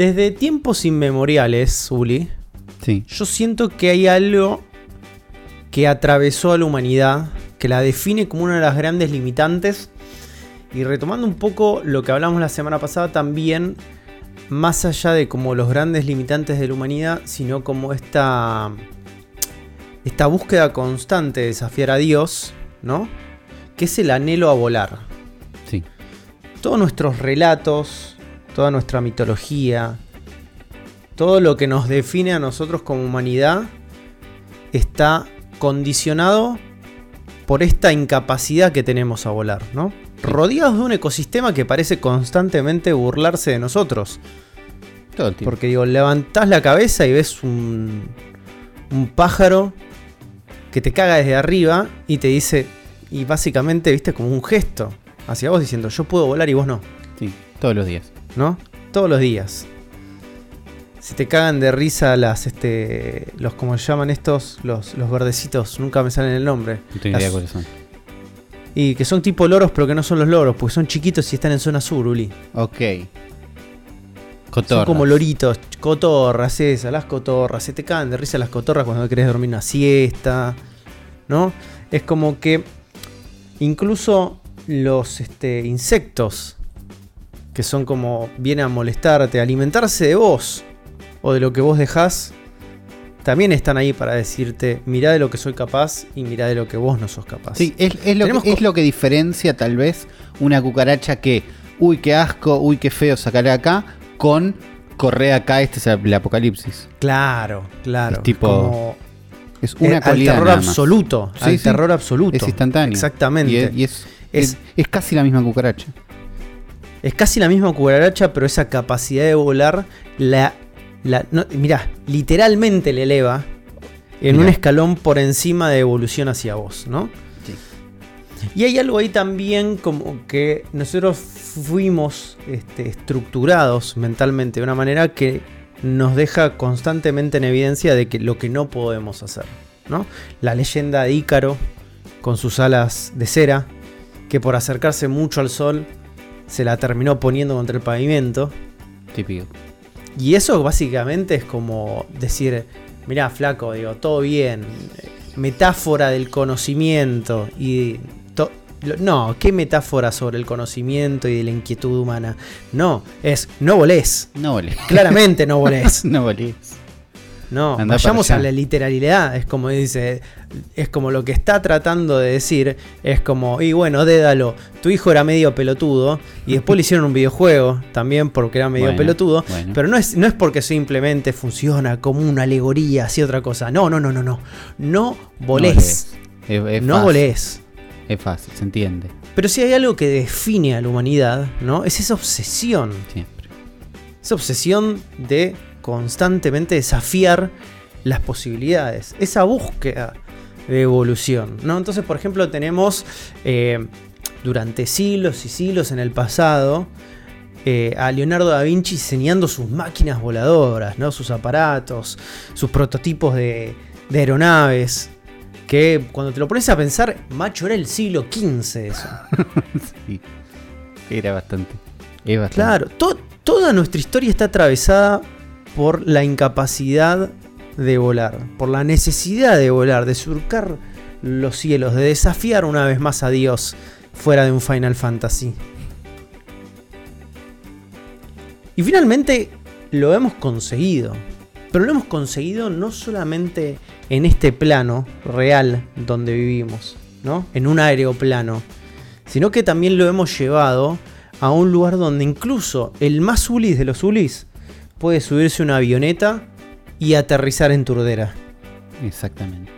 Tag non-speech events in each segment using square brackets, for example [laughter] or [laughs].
Desde tiempos inmemoriales, Uli, Sí. yo siento que hay algo que atravesó a la humanidad, que la define como una de las grandes limitantes. Y retomando un poco lo que hablamos la semana pasada, también más allá de como los grandes limitantes de la humanidad, sino como esta, esta búsqueda constante de desafiar a Dios, ¿no? Que es el anhelo a volar. Sí. Todos nuestros relatos, toda nuestra mitología, todo lo que nos define a nosotros como humanidad está condicionado por esta incapacidad que tenemos a volar, ¿no? Rodeados de un ecosistema que parece constantemente burlarse de nosotros. Todo el tiempo. Porque digo, levantás la cabeza y ves un, un pájaro que te caga desde arriba y te dice, y básicamente, viste, como un gesto hacia vos diciendo, yo puedo volar y vos no, Sí, todos los días. ¿No? Todos los días. Si te cagan de risa las, este, los, como se llaman estos, los, los verdecitos, nunca me salen el nombre. No tengo Las- idea cuáles son. Y que son tipo loros, pero que no son los loros, porque son chiquitos y están en zona sur, Uli. Ok. Son Cotorras. como loritos, cotorras esas, las cotorras. Se te caen de risa las cotorras cuando querés dormir una siesta. ¿No? Es como que incluso los este, insectos, que son como vienen a molestarte, a alimentarse de vos o de lo que vos dejás, también están ahí para decirte, mirá de lo que soy capaz y mirá de lo que vos no sos capaz. Sí, es, es lo que, es lo que diferencia tal vez una cucaracha que, uy, qué asco, uy, qué feo sacarle acá, con corre acá, este es el apocalipsis. Claro, claro. Es tipo como, Es eh, una al cualidad. terror absoluto. Sí, al sí. terror absoluto. Es instantáneo. Exactamente. Y es, y Es- es- es casi la misma cucaracha. Es casi la misma cucaracha, pero esa capacidad de volar, la, la no, mirá, literalmente le eleva en un escalón por encima de evolución hacia vos, ¿no? Sí. Y hay algo ahí también como que nosotros fuimos este, estructurados mentalmente de una manera que nos deja constantemente en evidencia de que lo que no podemos hacer, ¿no? La leyenda de Ícaro con sus alas de cera, que por acercarse mucho al sol se la terminó poniendo contra el pavimento. Típico. Y eso básicamente es como decir, mirá, flaco, digo, todo bien. Metáfora del conocimiento y... to- no, ¿qué metáfora sobre el conocimiento y de la inquietud humana? No, es no volés. No volé. Claramente no [laughs] volés. no volé. No, Andá vayamos a la literalidad. Es como dice, es como lo que está tratando de decir. Es como, y bueno, dédalo. Tu hijo era medio pelotudo. Y después le hicieron un videojuego también porque era medio Bueno, pelotudo. bueno. Pero no es, no es porque simplemente funciona como una alegoría, así otra cosa. No, no, no, no, no. No volés. Es, es No fácil, volés. Es fácil, se entiende. Pero si hay algo que define a la humanidad, ¿no? Es esa obsesión. Siempre. Esa obsesión de constantemente desafiar las posibilidades. Esa búsqueda de evolución. ¿no? Entonces, por ejemplo, tenemos eh, durante siglos y siglos en el pasado eh, a Leonardo da Vinci diseñando sus máquinas voladoras, ¿no? sus aparatos, sus prototipos de, de aeronaves. Que cuando te lo pones a pensar, macho, era el siglo XV eso. [laughs] Sí. Era bastante. Es bastante. Claro, to- toda nuestra historia está atravesada por la incapacidad de volar, por la necesidad de volar, de surcar los cielos, de desafiar una vez más a Dios fuera de un Final Fantasy. Y finalmente lo hemos conseguido. Pero lo hemos conseguido no solamente en este plano real donde vivimos, ¿no? En un aeroplano, sino que también lo hemos llevado a un lugar donde incluso el más ulis de los ulis puede subirse una avioneta y aterrizar en Turdera. Exactamente.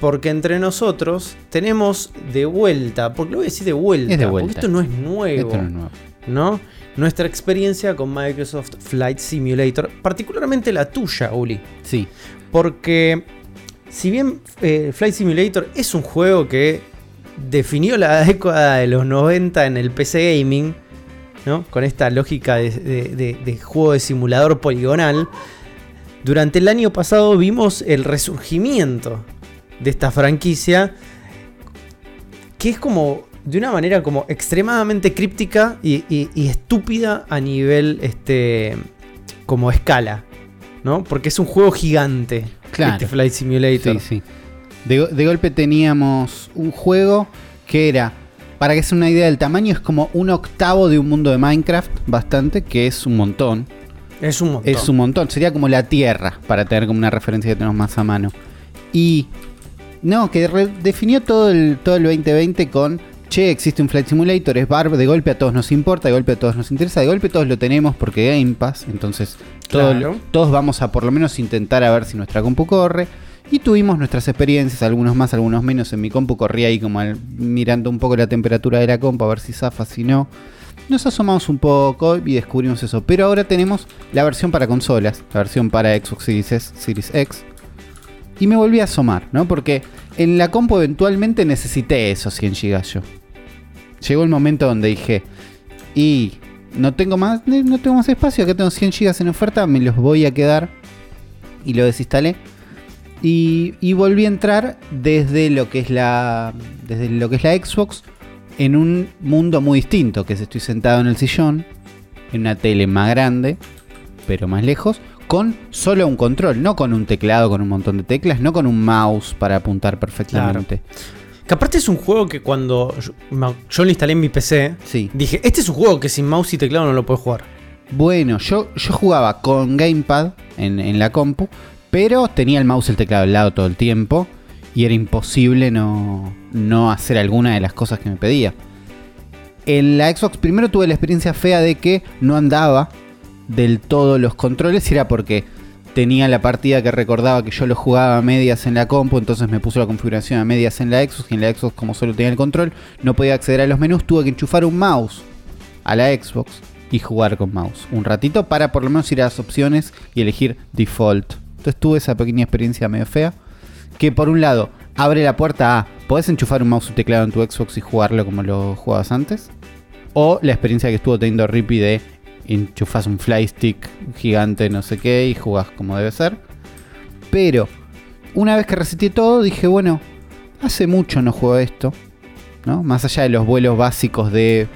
Porque entre nosotros tenemos de vuelta, porque lo voy a decir de vuelta, Es de porque vuelta. esto no es nuevo, Esto no es nuevo. ¿no? Nuestra experiencia con Microsoft Flight Simulator, particularmente la tuya, Uli. Sí. Porque si bien eh, Flight Simulator es un juego que definió la [laughs] década de los 90 en el PC Gaming, ¿no? con esta lógica de, de- de- de juego de simulador poligonal, durante el año pasado vimos el resurgimiento de esta franquicia, que es como de una manera como extremadamente críptica y, y- y estúpida a nivel este, como escala, ¿no? Porque es un juego gigante. Claro. Este Flight Simulator. Sí, sí. De golpe teníamos un juego que era, para que se una idea del tamaño, es como un octavo de un mundo de Minecraft, bastante, que es un montón. Es un montón. Es un montón, sería como la Tierra, para tener como una referencia que tenemos más a mano. Y no, que definió todo el, todo el 2020 con, che, existe un Flight Simulator, es barb, de golpe a todos nos importa, de golpe a todos nos interesa, de golpe todos lo tenemos porque Game Pass, entonces todo- Claro. todos vamos a por lo menos intentar a ver si nuestra compu corre. Y tuvimos nuestras experiencias, algunos más, algunos menos. En mi compu corría ahí como mirando un poco la temperatura de la compu a ver si zafa, si no. Nos asomamos un poco y descubrimos eso. Pero ahora tenemos la versión para consolas, la versión para Xbox Series X. Y me volví a asomar, ¿no? Porque en la compu eventualmente necesité esos 100 GB yo. Llegó el momento donde dije, y no tengo más, no tengo más espacio, acá tengo 100 GB en oferta, me los voy a quedar. Y lo desinstalé. Y, y volví a entrar desde lo que es la. Desde lo que es la Xbox. En un mundo muy distinto. Que es estoy sentado en el sillón. En una tele más grande. Pero más lejos. Con solo un control. No con un teclado con un montón de teclas. No con un mouse para apuntar perfectamente. Que aparte es un juego que cuando yo, lo instalé en mi PC, Sí. dije, este es un juego que sin mouse y teclado no lo puedo jugar. Bueno, yo, yo jugaba con Gamepad en, en la compu, pero tenía el mouse y el teclado al lado todo el tiempo y era imposible no, no hacer alguna de las cosas que me pedía. En la Xbox primero tuve la experiencia fea de que no andaba del todo los controles y era porque tenía la partida que recordaba que yo lo jugaba a medias en la compu, entonces me puso la configuración a medias en la Xbox y en la Xbox como solo tenía el control no podía acceder a los menús, tuve que enchufar un mouse a la Xbox y jugar con mouse un ratito para por lo menos ir a las opciones y elegir default. Entonces tuve esa pequeña experiencia medio fea que por un lado abre la puerta a podés enchufar un mouse y teclado en tu Xbox y jugarlo como lo jugabas antes o la experiencia que estuvo teniendo Rippy de enchufas un fly stick gigante no sé qué y jugás como debe ser. Pero una vez que reseté todo dije, bueno, hace mucho no juego esto, ¿no? Más allá de los vuelos básicos de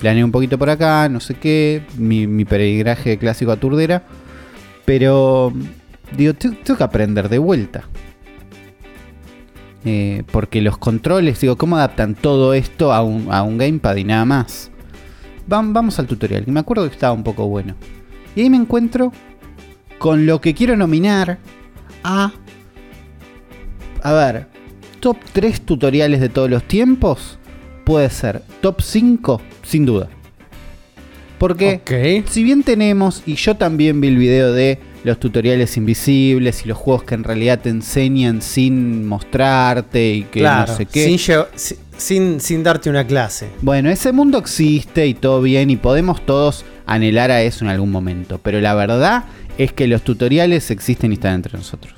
planeé un poquito por acá, no sé qué, mi, mi peregrinaje clásico a Turdera, pero digo, te- tengo que aprender de vuelta. Eh, porque los controles, digo, ¿cómo adaptan todo esto a un, a un gamepad y nada más? Vam- vamos al tutorial, que me acuerdo que estaba un poco bueno. Y ahí me encuentro con lo que quiero nominar a... A ver, top 3 tutoriales de todos los tiempos. Puede ser top 5, sin duda. Porque si bien tenemos, y yo también vi el video de los tutoriales invisibles y los juegos que en realidad te enseñan sin mostrarte y que claro, no sé qué. Sin, sin, sin darte una clase. Bueno, ese mundo existe y todo bien y podemos todos anhelar a eso en algún momento. Pero la verdad es que los tutoriales existen y están entre nosotros.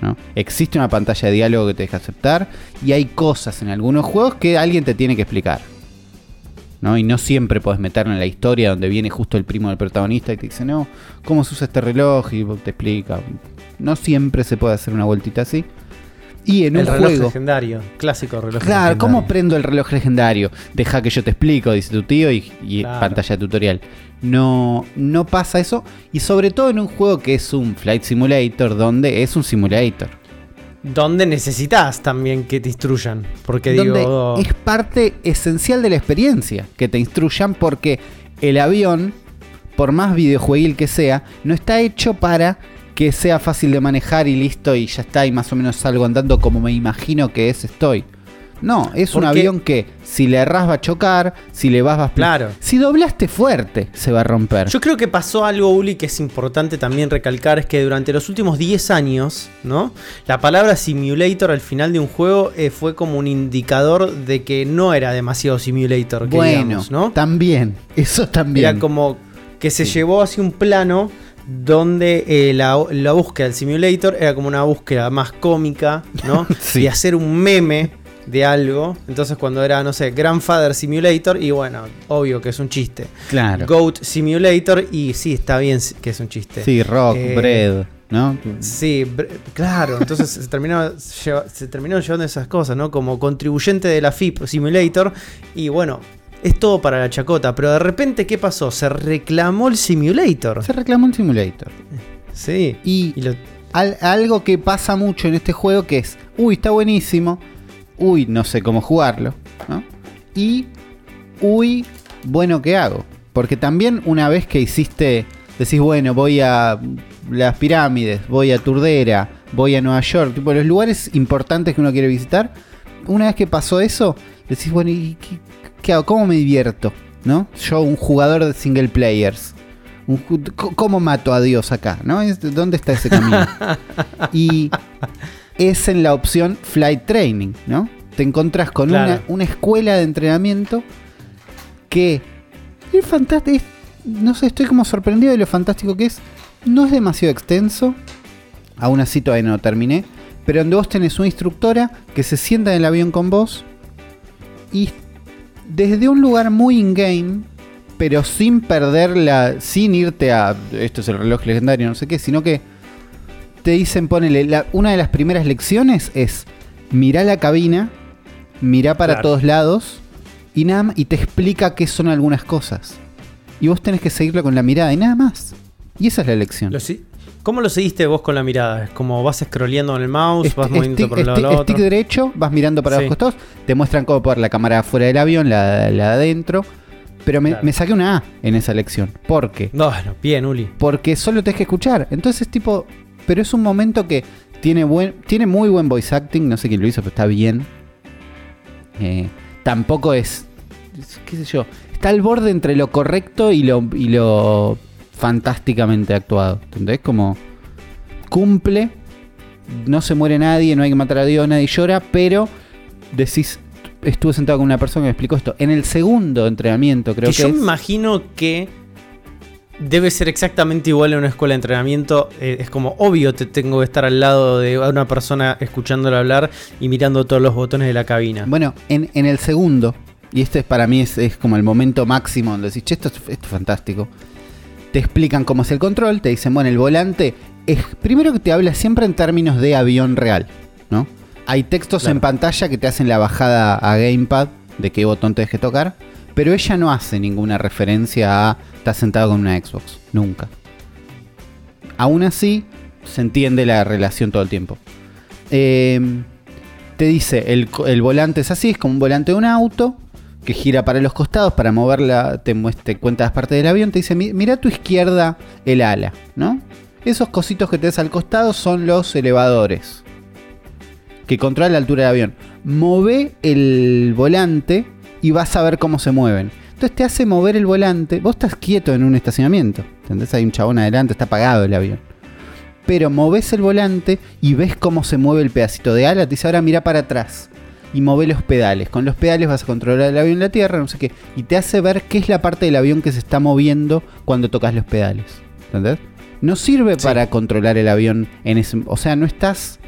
¿no? Existe una pantalla de diálogo que te deja aceptar y hay cosas en algunos juegos que alguien te tiene que explicar. ¿No? Y no siempre puedes meterlo en la historia donde viene justo el primo del protagonista y te dice, no, ¿cómo se usa este reloj? Y te explica. No siempre se puede hacer una vueltita así. Y en el un reloj juego... legendario. Clásico reloj Claro, ¿cómo prendo el reloj legendario? Deja que yo te explico, dice tu tío, y, y Claro. pantalla de tutorial. No, no pasa eso. Y sobre todo en un juego que es un Flight Simulator, donde es un simulator. Donde necesitas también que te instruyan. Porque donde digo. es parte esencial de la experiencia, que te instruyan porque el avión, por más videojueguil que sea, no está hecho para que sea fácil de manejar y listo y ya está y más o menos salgo andando como me imagino que es estoy. No, es un avión que si le erras va a chocar, si le vas va a expl- Claro. Si doblaste fuerte, se va a romper. Yo creo que pasó algo, Uli, que es importante también recalcar, es que durante los últimos 10 años, ¿no? La palabra simulator al final de un juego eh, fue como un indicador de que no era demasiado simulator, que bueno, digamos, ¿no? también, [laughs] eso también. Era como que se Sí. llevó hacia un plano donde eh, la, la búsqueda del simulator era como una búsqueda más cómica, ¿no? [laughs] Sí. Y hacer un meme de algo. Entonces cuando era, no sé, Grandfather Simulator, y bueno, obvio que es un chiste. claro. Goat Simulator, y sí, está bien que es un chiste. Sí, rock, Eh, bread, ¿no? Sí, claro, entonces se, terminó, se terminaron llevando esas cosas, ¿no? Como contribuyente de la FIP Simulator. Y bueno, es todo para la chacota, pero de repente, ¿qué pasó? Se reclamó el simulator. Se reclamó un simulator. Sí. Y Y lo- al- algo que pasa mucho en este juego que es, uy, está buenísimo, uy, no sé cómo jugarlo, ¿no? Y, uy, bueno, ¿qué hago? Porque también una vez que hiciste, decís, bueno, voy a las pirámides, voy a Turdera, voy a Nueva York, tipo los lugares importantes que uno quiere visitar, una vez que pasó eso, decís, bueno, ¿y qué, qué hago? ¿Cómo me divierto? ¿No? Yo, un jugador de single players. Un ¿Cómo mato a Dios acá? ¿no? ¿Dónde está ese camino? [laughs] y es en la opción Flight Training, ¿no? Te encontrás con Claro. una, una escuela de entrenamiento que es fantástico. No sé, estoy como sorprendido de lo fantástico que es. No es demasiado extenso. Aún así todavía no terminé. Pero donde vos tenés una instructora que se sienta en el avión con vos. Y desde un lugar muy in-game, pero sin perderla, sin irte a esto es el reloj legendario, no sé qué, sino que te dicen, ponele, la- una de las primeras lecciones es mirá la cabina, mirá para Claro. todos lados y nada y te explica qué son algunas cosas. Y vos tenés que seguirlo con la mirada y nada más. Y esa es la lección. lo ¿Cómo lo seguiste vos con la mirada? ¿Es como vas scrolleando con el mouse, vas Sti- moviendo stick, por un lado stick- al otro? stick derecho, vas mirando para Sí. los costados, te muestran cómo poner la cámara afuera del avión, la, la de adentro. Pero me, Claro. me saqué una A en esa lección. ¿Por qué? No, no, bien, Uli. Porque solo tenés que escuchar. Entonces, tipo, pero es un momento que tiene buen, tiene muy buen voice acting. No sé quién lo hizo, pero está bien. Eh, tampoco es, qué sé yo, está al borde entre lo correcto y lo, y lo fantásticamente actuado. ¿Entendés? Como cumple, no se muere nadie, no hay que matar a Dios, nadie llora, pero decís, estuve sentado con una persona que me explicó esto. En el segundo entrenamiento, creo que que, yo es, me imagino que debe ser exactamente igual en una escuela de entrenamiento. Eh, es como obvio te tengo que estar al lado de una persona escuchándolo hablar y mirando todos los botones de la cabina. Bueno, en, en el segundo, y este es para mí es, es como el momento máximo donde decís, che, esto es, esto es fantástico. Te explican cómo es el control, te dicen, bueno, el volante es. Primero que te habla siempre en términos de avión real, ¿no? Hay textos Claro. en pantalla que te hacen la bajada a Gamepad de qué botón tenés que tocar, pero ella no hace ninguna referencia a estás sentado con una Xbox, nunca. Aún así, se entiende la relación todo el tiempo. Eh, te dice, el, volante es así, es como un volante de un auto que gira para los costados para moverla, te, te cuenta las partes del avión, te dice, "Mi- mira a tu izquierda el ala, ¿no? Esos cositos que te ves al costado son los elevadores que controlan la altura del avión. Move el volante y vas a ver cómo se mueven. Entonces te hace mover el volante. Vos estás quieto en un estacionamiento. ¿Entendés? Hay un chabón adelante, está apagado el avión. Pero moves el volante y ves cómo se mueve el pedacito de ala. Te dice ahora mira para atrás. Y move los pedales. Con los pedales vas a controlar el avión en la tierra, no sé qué. Y te hace ver qué es la parte del avión que se está moviendo cuando tocas los pedales. ¿Entendés? No sirve Sí. para controlar el avión en ese. O sea, no estás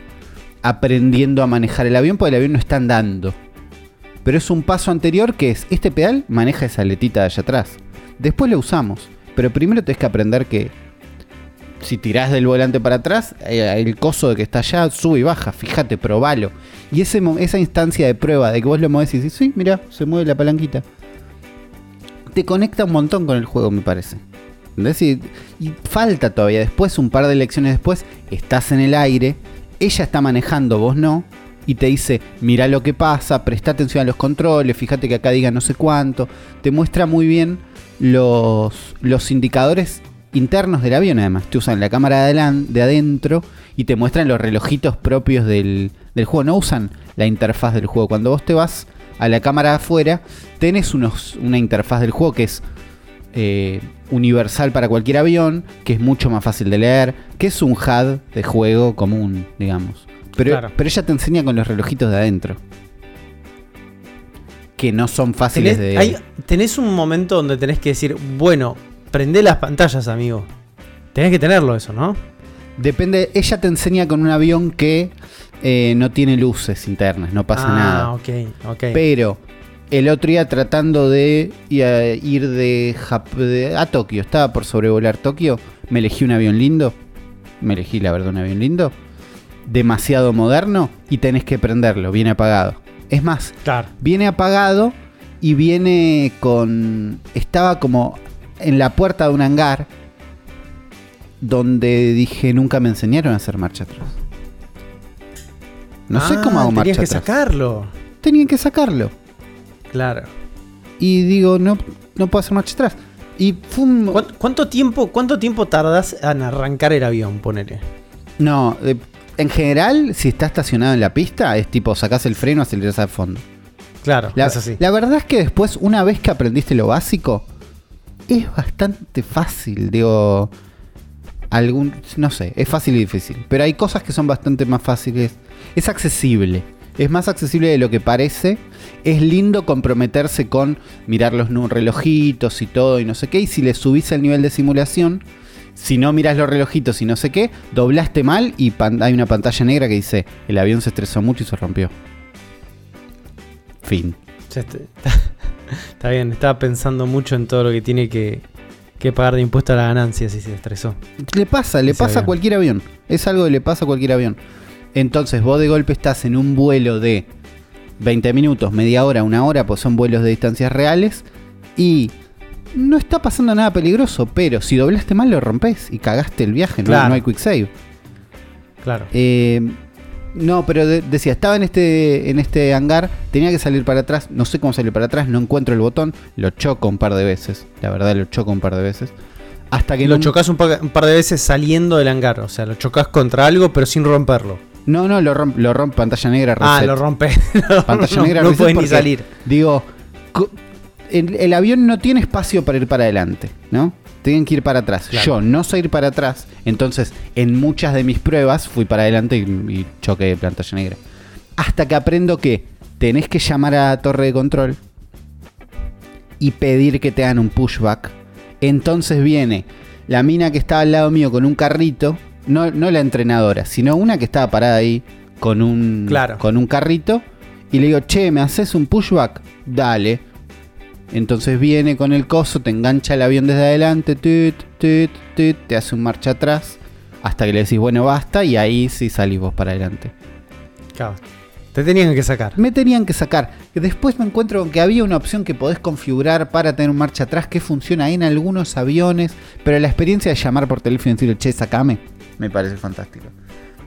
aprendiendo a manejar el avión porque el avión no está andando. Pero es un paso anterior que es, este pedal maneja esa letita de allá atrás. Después lo usamos. Pero primero tenés que aprender que si tirás del volante para atrás, eh, el coso de que está allá sube y baja. Fíjate, probalo. Y ese, esa instancia de prueba de que vos lo movés y decís, sí, mira, se mueve la palanquita. Te conecta un montón con el juego, me parece. ¿Entendés? Y falta todavía. Después, un par de lecciones después, estás en el aire, ella está manejando, vos no, y te dice, mira lo que pasa, presta atención a los controles, fíjate que acá diga no sé cuánto. Te muestra muy bien los, los indicadores internos del avión, además. Te usan la cámara de, adentro y te muestran los relojitos propios del, del juego. No usan la interfaz del juego. Cuando vos te vas a la cámara de afuera, tenés una interfaz del juego que es eh, universal para cualquier avión, que es mucho más fácil de leer, que es un HUD de juego común, digamos. Pero, Claro. pero ella te enseña con los relojitos de adentro. Que no son fáciles Tenés, de... hay- tenés un momento donde tenés que decir, bueno, prende las pantallas, amigo. Tenés que tenerlo eso, ¿no? Depende, ella te enseña con un avión que eh, no tiene luces internas, no pasa ah, nada. ok, ok. Pero el otro día tratando de a- ir de, Jap- de- a Tokio, estaba por sobrevolar Tokio, me elegí un avión lindo, me elegí la verdad un avión lindo, demasiado moderno y tenés que prenderlo, viene apagado. Es más, claro. viene apagado y viene con... Estaba como en la puerta de un hangar donde dije, nunca me enseñaron a hacer marcha atrás. No sé Ah, cómo hago marcha Tenías que atrás. sacarlo. Tenían que sacarlo. Claro. Y digo, no, no puedo hacer marcha atrás. Y. ¿Cuánto, cuánto tiempo, ¿Cuánto tiempo tardas en arrancar el avión? Ponele. No, eh, en general, si está estacionado en la pista, es tipo, sacás el freno, acelerás al fondo. Claro, La, es así. la verdad es que después, una vez que aprendiste lo básico, es bastante fácil. Digo, algún, no sé, es fácil y difícil. Pero hay cosas que son bastante más fáciles. Es accesible. Es más accesible de lo que parece. Es lindo comprometerse con mirar los relojitos y todo y no sé qué. Y si le subís el nivel de simulación, si no miras los relojitos y no sé qué, doblaste mal y hay una pantalla negra que dice, el avión se estresó mucho y se rompió. Fin. [laughs] Está, bien, estaba pensando mucho en todo lo que tiene que, que pagar de impuesto a la ganancia si se estresó. Le pasa, le Ese pasa a cualquier avión. Es algo que le pasa a cualquier avión. Entonces vos de golpe estás en un vuelo de 20 minutos, media hora, una hora, pues son vuelos de distancias reales. Y no está pasando nada peligroso, pero si doblaste mal lo rompes y cagaste el viaje, no, Claro. no hay quick save. Claro. Eh, no, pero de- decía, estaba en este, en este hangar, tenía que salir para atrás, no sé cómo salir para atrás, no encuentro el botón, lo choco un par de veces, la verdad lo choco un par de veces. Hasta que lo chocas un, pa- un par de veces saliendo del hangar. O sea, lo chocas contra algo, pero sin romperlo. No, no, lo rompe, lo rompe pantalla negra, Ah, reset. lo rompe. [laughs] Pantalla no, negra, no reset puedes ni salir. Digo, el, el avión no tiene espacio para ir para adelante, ¿no? Tienen que ir para atrás. Claro. Yo no sé ir para atrás, entonces en muchas de mis pruebas fui para adelante y, y choqué de pantalla negra. Hasta que aprendo que tenés que llamar a la torre de control y pedir que te hagan un pushback. Entonces viene la mina que estaba al lado mío con un carrito, no, no la entrenadora, sino una que estaba parada ahí con un, Claro. con un carrito. Y le digo, che, ¿me haces un pushback? Dale. Entonces viene con el coso, te engancha el avión desde adelante, tut, tut, tut, te hace un marcha atrás, hasta que le decís, bueno, basta, y ahí sí salís vos para adelante. Claro. Te tenían que sacar. Me tenían que sacar. Después me encuentro con que había una opción que podés configurar para tener un marcha atrás que funciona en algunos aviones, pero la experiencia de llamar por teléfono y decirle, che, sacame, me parece fantástico.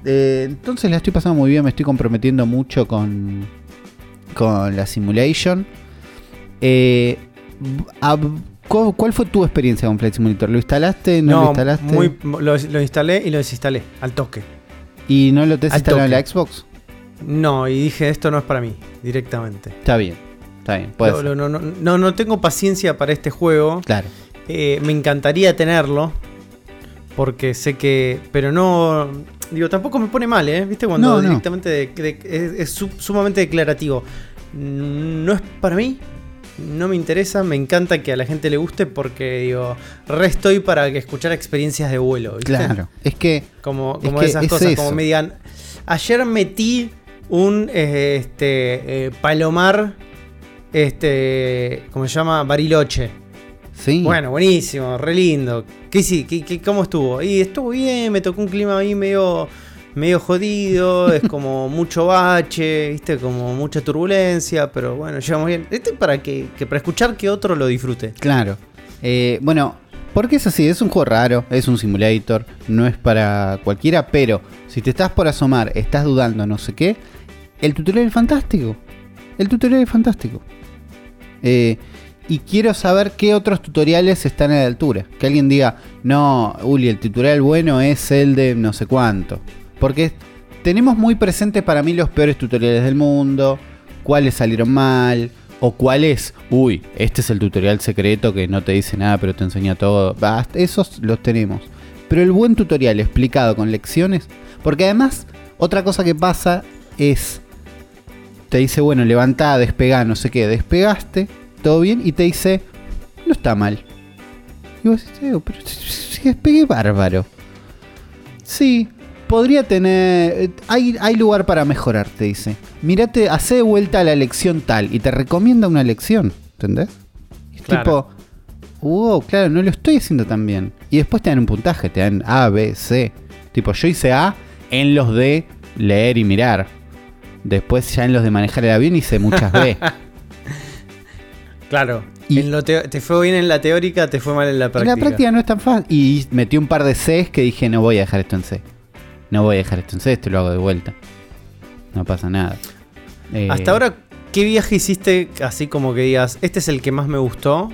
Eh, entonces la estoy pasando muy bien, me estoy comprometiendo mucho con, con la simulation. Eh, a- ¿cu- ¿Cuál fue tu experiencia con Flight Simulator? ¿Lo instalaste? ¿No, lo instalaste? muy, lo, lo instalé y lo desinstalé al toque. ¿Y no lo te has al instalado en la. Xbox? No, y dije, esto no es para mí, directamente. Está bien, está bien. lo- no, no, no, no tengo paciencia para este juego. Claro. Eh, me encantaría tenerlo. Porque sé que. Pero no. Digo, tampoco me pone mal, ¿eh? ¿Viste? Cuando No, no. directamente de- de- es, es su- sumamente declarativo. No es para mí. No me interesa. Me encanta que a la gente le guste. Porque, digo, re estoy para que escuchar experiencias de vuelo. ¿viste? Claro. Es que Como, Es como que esas es cosas. Como me digan. Ayer metí un eh, este eh, palomar. Este. ¿Cómo se llama? Bariloche. Sí. Bueno, buenísimo, re lindo. ¿Qué, sí, qué, qué- ¿Cómo estuvo? Y estuvo bien, me tocó un clima ahí medio, medio jodido, [laughs] es como mucho bache, viste, como mucha turbulencia, pero bueno, llevamos bien. Esto es para que, que para escuchar que otro lo disfrute. Claro. Eh, bueno, porque es así, es un juego raro, es un simulator, no es para cualquiera, pero si te estás por asomar, estás dudando, no sé qué, el tutorial es fantástico. El tutorial es fantástico. Eh, y quiero saber qué otros tutoriales están a la altura. Que alguien diga, no, Uli, el tutorial bueno es el de no sé cuánto. Porque tenemos muy presentes para mí los peores tutoriales del mundo, cuáles salieron mal, o cuáles, uy, este es el tutorial secreto que no te dice nada pero te enseña todo. Esos los tenemos. Pero el buen tutorial explicado con lecciones, porque además otra cosa que pasa es, te dice, bueno, levantá, despegá, no sé qué, despegaste, todo bien, y te dice, no está mal. Y vos decís, "Eh, pero si- despegué bárbaro. Sí, podría tener. eh, Hay, hay lugar para mejorar, te dice. Mírate, hace de vuelta la lección tal y te recomienda una lección, ¿entendés? Y es Claro. tipo, wow, claro, no lo estoy haciendo tan bien. Y después te dan un puntaje, te dan A, B, C. Tipo, yo hice A en los de leer y mirar. Después ya en los de manejar el avión hice muchas B. [laughs] Claro. Y- en lo teo- te fue bien en la teórica, te fue mal en la En práctica. la práctica no es tan fácil. Y metí un par de Cs que dije, no voy a dejar esto en C. No voy a dejar esto en C, esto lo hago de vuelta. No pasa nada. Eh, Hasta ahora, ¿qué viaje hiciste así como que digas, este es el que más me gustó?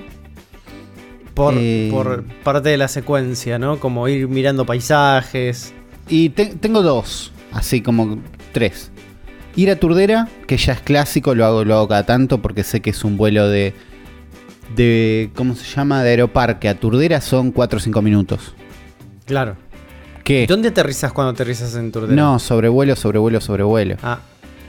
Por, Eh. por parte de la secuencia, ¿no? Como ir mirando paisajes. Y te- tengo dos, así como tres. Ir a Turdera, que ya es clásico, lo hago, lo hago cada tanto porque sé que es un vuelo de. De ¿Cómo se llama? De Aeroparque a Turdera son 4 o 5 minutos. Claro. ¿Qué? ¿Dónde aterrizas cuando aterrizas en Turdera? No, sobrevuelo, sobrevuelo, sobrevuelo. Ah,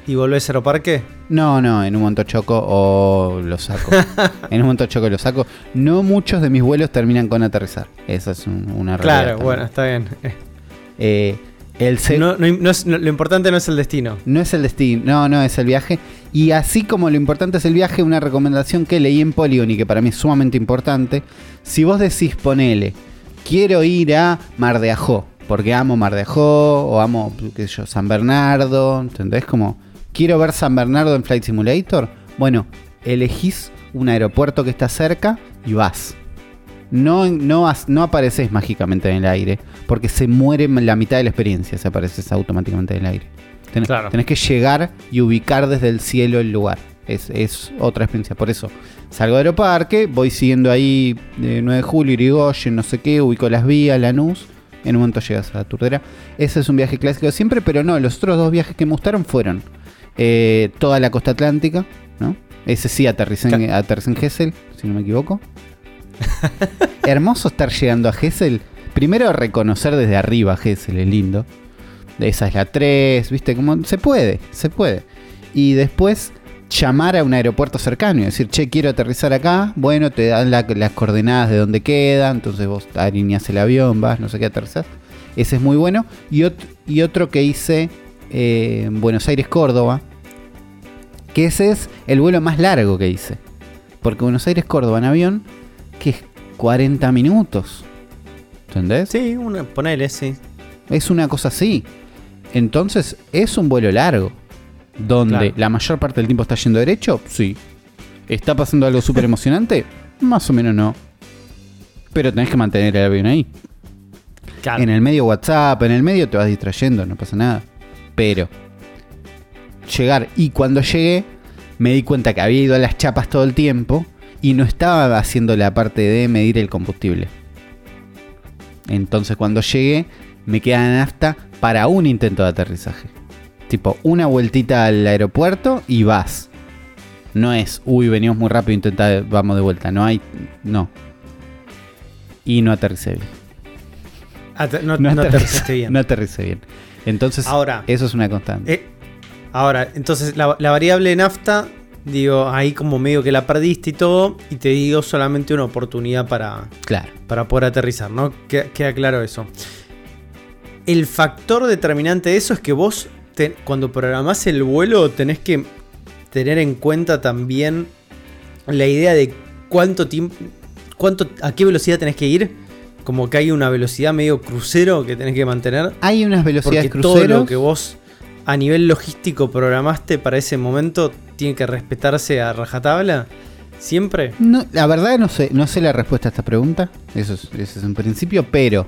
¿y volvés a Aeroparque? No, no, en un montochoco o lo saco. [laughs] en un montochoco lo saco. No muchos de mis vuelos terminan con aterrizar. Esa es un- una realidad. Claro, también. bueno, está bien. Eh, el No, no- no es- lo importante no es el destino. No es el destino, no, no es el viaje. Y así como lo importante es el viaje, una recomendación que leí en Polygon y que para mí es sumamente importante. Si vos decís, ponele, quiero ir a Mar de Ajó, porque amo Mar de Ajó, o amo, qué sé yo, San Bernardo, ¿entendés? Como, quiero ver San Bernardo en Flight Simulator. Bueno, elegís un aeropuerto que está cerca y vas. No, no, apareces mágicamente en el aire, porque se muere la mitad de la experiencia si apareces automáticamente en el aire. Ten- Claro. Tenés que llegar y ubicar desde el cielo el lugar. Es, es otra experiencia. Por eso, salgo de Aeroparque, voy siguiendo ahí de 9 de julio, Irigoyen, no sé qué, ubico las vías, Lanús. En un momento llegas a la Turdera. Ese es un viaje clásico de siempre, pero no, los otros dos viajes que me gustaron fueron eh, toda la costa atlántica, ¿no? Ese sí aterricé en, aterricé en Gessel, si no me equivoco. [laughs] Hermoso estar llegando a Gessel. Primero reconocer desde arriba Gessel, es lindo. Esa es la 3, ¿viste? Como se puede, se puede. Y después llamar a un aeropuerto cercano y decir, che, quiero aterrizar acá. Bueno, te dan la- las coordenadas de dónde queda. Entonces vos alineas el avión, vas, no sé qué, aterrizás. Ese es muy bueno. Y, y otro que hice eh, en Buenos Aires, Córdoba. Que ese es el vuelo más largo que hice. Porque Buenos Aires, Córdoba en avión, que es 40 minutos. ¿Entendés? Sí, una, ponele, sí. Es una cosa así. Entonces, es un vuelo largo. Donde Claro. la mayor parte del tiempo está yendo derecho, sí. ¿Está pasando algo súper emocionante? Más o menos no. Pero tenés que mantener el avión ahí. Claro. En el medio WhatsApp, en el medio te vas distrayendo, no pasa nada. Pero llegar y cuando llegué me di cuenta que había ido a las chapas todo el tiempo y no estaba haciendo la parte de medir el combustible. Entonces cuando llegué me queda nafta para un intento de aterrizaje. Tipo, una vueltita al aeropuerto y vas. No es, uy, venimos muy rápido, intenta, vamos de vuelta. No hay, no. Y no aterricé bien. No, No, no aterricé- bien. [laughs] No aterricé bien. Entonces, Ahora, eso es una constante. eh, ahora, entonces la, la variable nafta, digo, ahí como medio que la perdiste y todo, y te dio solamente una oportunidad para, claro. para poder aterrizar, ¿no? Queda, queda claro eso. El factor determinante de eso es que vos, te- cuando programás el vuelo, tenés que tener en cuenta también la idea de cuánto tiempo, cuánto, a qué velocidad tenés que ir. Como que hay una velocidad medio crucero que tenés que mantener. Hay unas velocidades Porque todo lo que vos a nivel logístico programaste para ese momento tiene que respetarse a rajatabla. Siempre. No, la verdad no sé, no sé la respuesta a esta pregunta. Eso es, ese es un principio, pero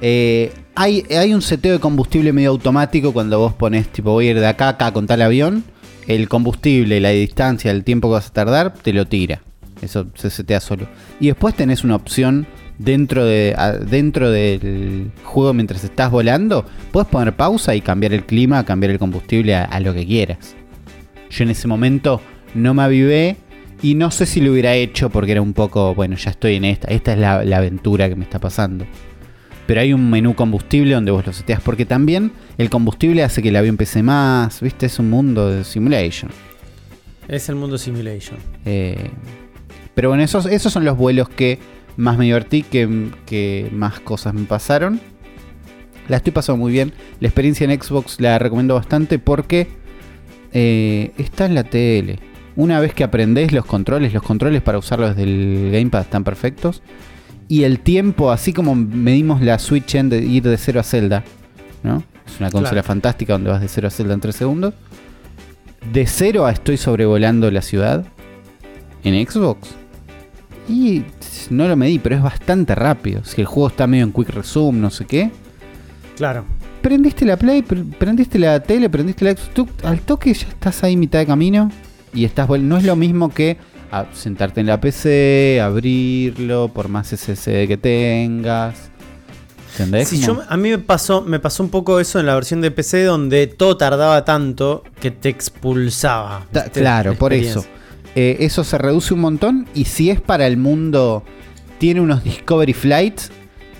eh, hay, hay un seteo de combustible medio automático cuando vos pones, tipo, voy a ir de acá a acá con tal avión. El combustible, la distancia, el tiempo que vas a tardar, te lo tira. Eso se setea solo. Y después tenés una opción dentro, de, dentro del juego mientras estás volando. Puedes poner pausa y cambiar el clima, cambiar el combustible a lo que quieras. Yo en ese momento no me avivé y no sé si lo hubiera hecho porque era un poco, bueno, ya estoy en esta, esta es la, la aventura que me está pasando. Pero hay un menú combustible donde vos lo seteas porque también el combustible hace que el avión pese más, ¿viste? Es un mundo de simulation. Es el mundo simulation. Eh, pero bueno, esos, esos son los vuelos que más me divertí, que, que más cosas me pasaron. La estoy pasando muy bien. La experiencia en Xbox la recomiendo bastante porque eh, está en la tele. Una vez que aprendés los controles, los controles para usarlos desde el Gamepad están perfectos. Y el tiempo, así como medimos la Switch en de ir de 0 a Zelda, ¿no? Es una consola Claro. fantástica donde vas de 0 a Zelda en 3 segundos. De 0 a estoy sobrevolando la ciudad. en Xbox. Y no lo medí, pero es bastante rápido. Si el juego está medio en quick resume, no sé qué. Claro. Prendiste la Play, pr- prendiste la tele, prendiste la Xbox. tú al toque ya estás ahí mitad de camino. Y estás vol- No es lo mismo que sentarte en la PC, abrirlo, por más SSD que tengas. ¿Entendés? Sí, yo, a mí me pasó, me pasó un poco eso en la versión de PC donde todo tardaba tanto que te expulsaba. Claro, La por eso. Eh, eso se reduce un montón y si es para el mundo, tiene unos Discovery Flights,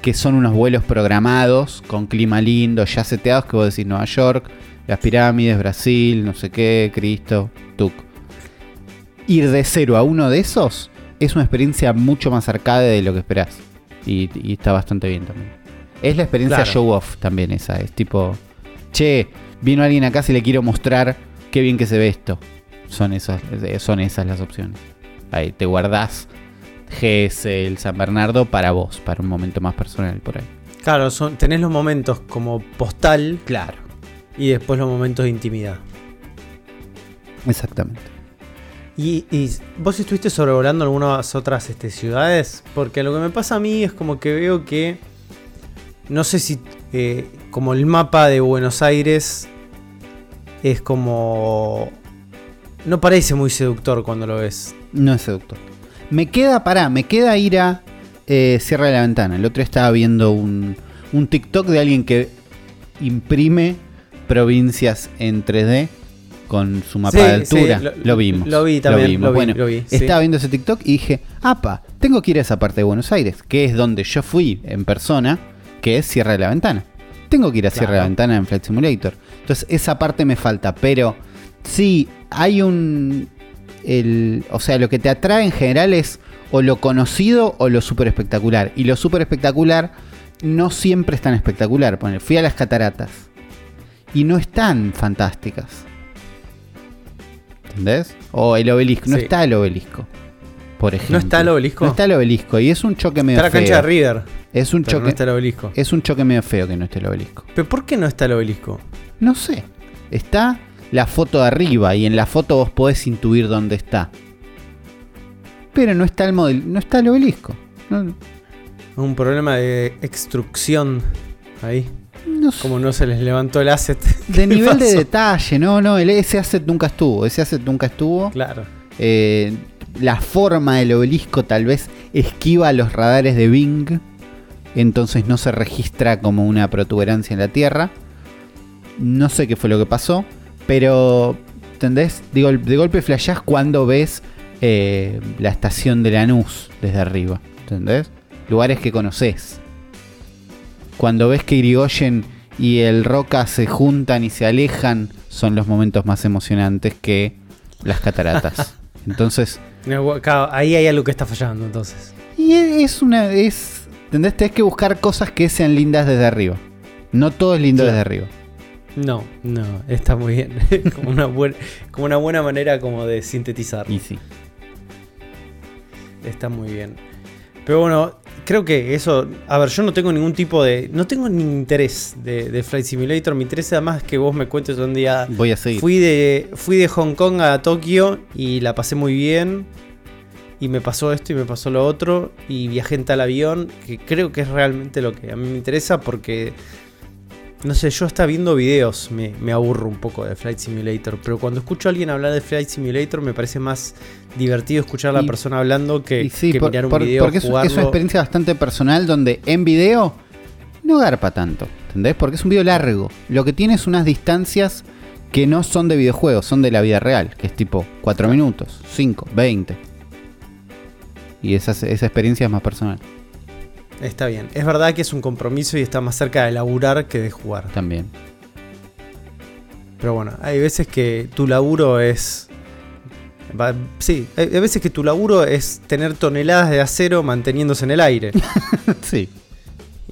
que son unos vuelos programados, con clima lindo, ya seteados, que vos decís Nueva York, las pirámides, Brasil, no sé qué, Cristo, Tuc. Ir de cero a uno de esos es una experiencia mucho más arcade de lo que esperás. Y, y está bastante bien también. Es la experiencia Claro. show off también esa. Es tipo, che, vino alguien acá si le quiero mostrar qué bien que se ve esto. Son esas, son esas las opciones. Ahí te guardás GS, el San Bernardo para vos, para un momento más personal por ahí. Claro, son, tenés los momentos como postal Claro. y después los momentos de intimidad. Exactamente. ¿Y, y vos estuviste sobrevolando algunas otras este, ciudades? Porque lo que me pasa a mí es como que veo que. No sé si. eh, como el mapa de Buenos Aires. Es como. No parece muy seductor cuando lo ves. No es seductor. Me queda, pará, me queda ir a eh, Sierra de la Ventana. El otro estaba viendo un, un TikTok de alguien que imprime provincias en 3D con su mapa Sí, de altura. sí, lo, lo- vimos. lo vi también, vimos. lo vi, bueno, lo vi, sí. estaba viendo ese TikTok y dije, apa, tengo que ir a esa parte de Buenos Aires, que es donde yo fui en persona, que es Sierra de la Ventana. Tengo que ir a Sierra de la Claro. Ventana en Flight Simulator. Entonces esa parte me falta, pero sí, hay un... El, o sea, lo que te atrae en general es o lo conocido o lo súper espectacular. Y lo súper espectacular no siempre es tan espectacular. Ponele, fui a las cataratas y no están fantásticas. ¿Entendés? O el obelisco. No Sí. está el obelisco. Por ejemplo. ¿No está el obelisco? No está el obelisco. Y es un choque medio Está la feo. cancha de River. es un Pero choque. no está el obelisco. Es un choque medio feo que no esté el obelisco. ¿Pero por qué no está el obelisco? No sé. Está la foto de arriba y en la foto vos podés intuir dónde está. Pero no está el model, no está el obelisco. No, Un problema de extrucción ahí. no sé. Como no se les levantó el asset. De [laughs] ¿Qué nivel de detalle, no, no, el, ese asset nunca estuvo. Ese asset nunca estuvo. Claro. Eh, la forma del obelisco tal vez esquiva los radares de Bing. Entonces no se registra como una protuberancia en la Tierra. No sé qué fue lo que pasó. Pero, ¿entendés? Digo, de golpe flashás cuando ves eh, la estación de Lanús desde arriba. ¿Entendés? Lugares que conoces. Cuando ves que Irigoyen y el Roca se juntan y se alejan, son los momentos más emocionantes que las cataratas. [laughs] Entonces, No, Ahí hay algo que está fallando entonces. y es una. Es, ¿Entendés? Tenés que buscar cosas que sean lindas desde arriba. No todo es lindo desde arriba. No, no, está muy bien. [laughs] como, una buen- como una buena manera como de sintetizar. Y sí. Está muy bien. Pero bueno, creo que eso. A ver, yo no tengo ningún tipo de. No tengo ni interés de, de Flight Simulator. Me interesa más que vos me cuentes un día. Voy a seguir. Fui de, fui de Hong Kong a Tokio y la pasé muy bien. Y me pasó esto y me pasó lo otro. Y viajé en tal avión. Que creo que es realmente lo que a mí me interesa. Porque. No sé, yo hasta viendo videos me, me aburro un poco de Flight Simulator. Pero cuando escucho a alguien hablar de Flight Simulator me parece más divertido escuchar a la Y- persona hablando que, sí, que por- mirar un por- video. porque es, es una experiencia bastante personal donde en video no garpa tanto. ¿Entendés? Porque es un video largo. Lo que tiene es unas distancias que no son de videojuegos, son de la vida real. Que es tipo 4 minutos, 5, 20. Y esa, esa experiencia es más personal Está bien. Es verdad que es un compromiso y está más cerca de laburar que de jugar. también. Pero bueno, hay veces que tu laburo es. va- Sí, hay hay veces que tu laburo es tener toneladas de acero manteniéndose en el aire. [laughs] sí.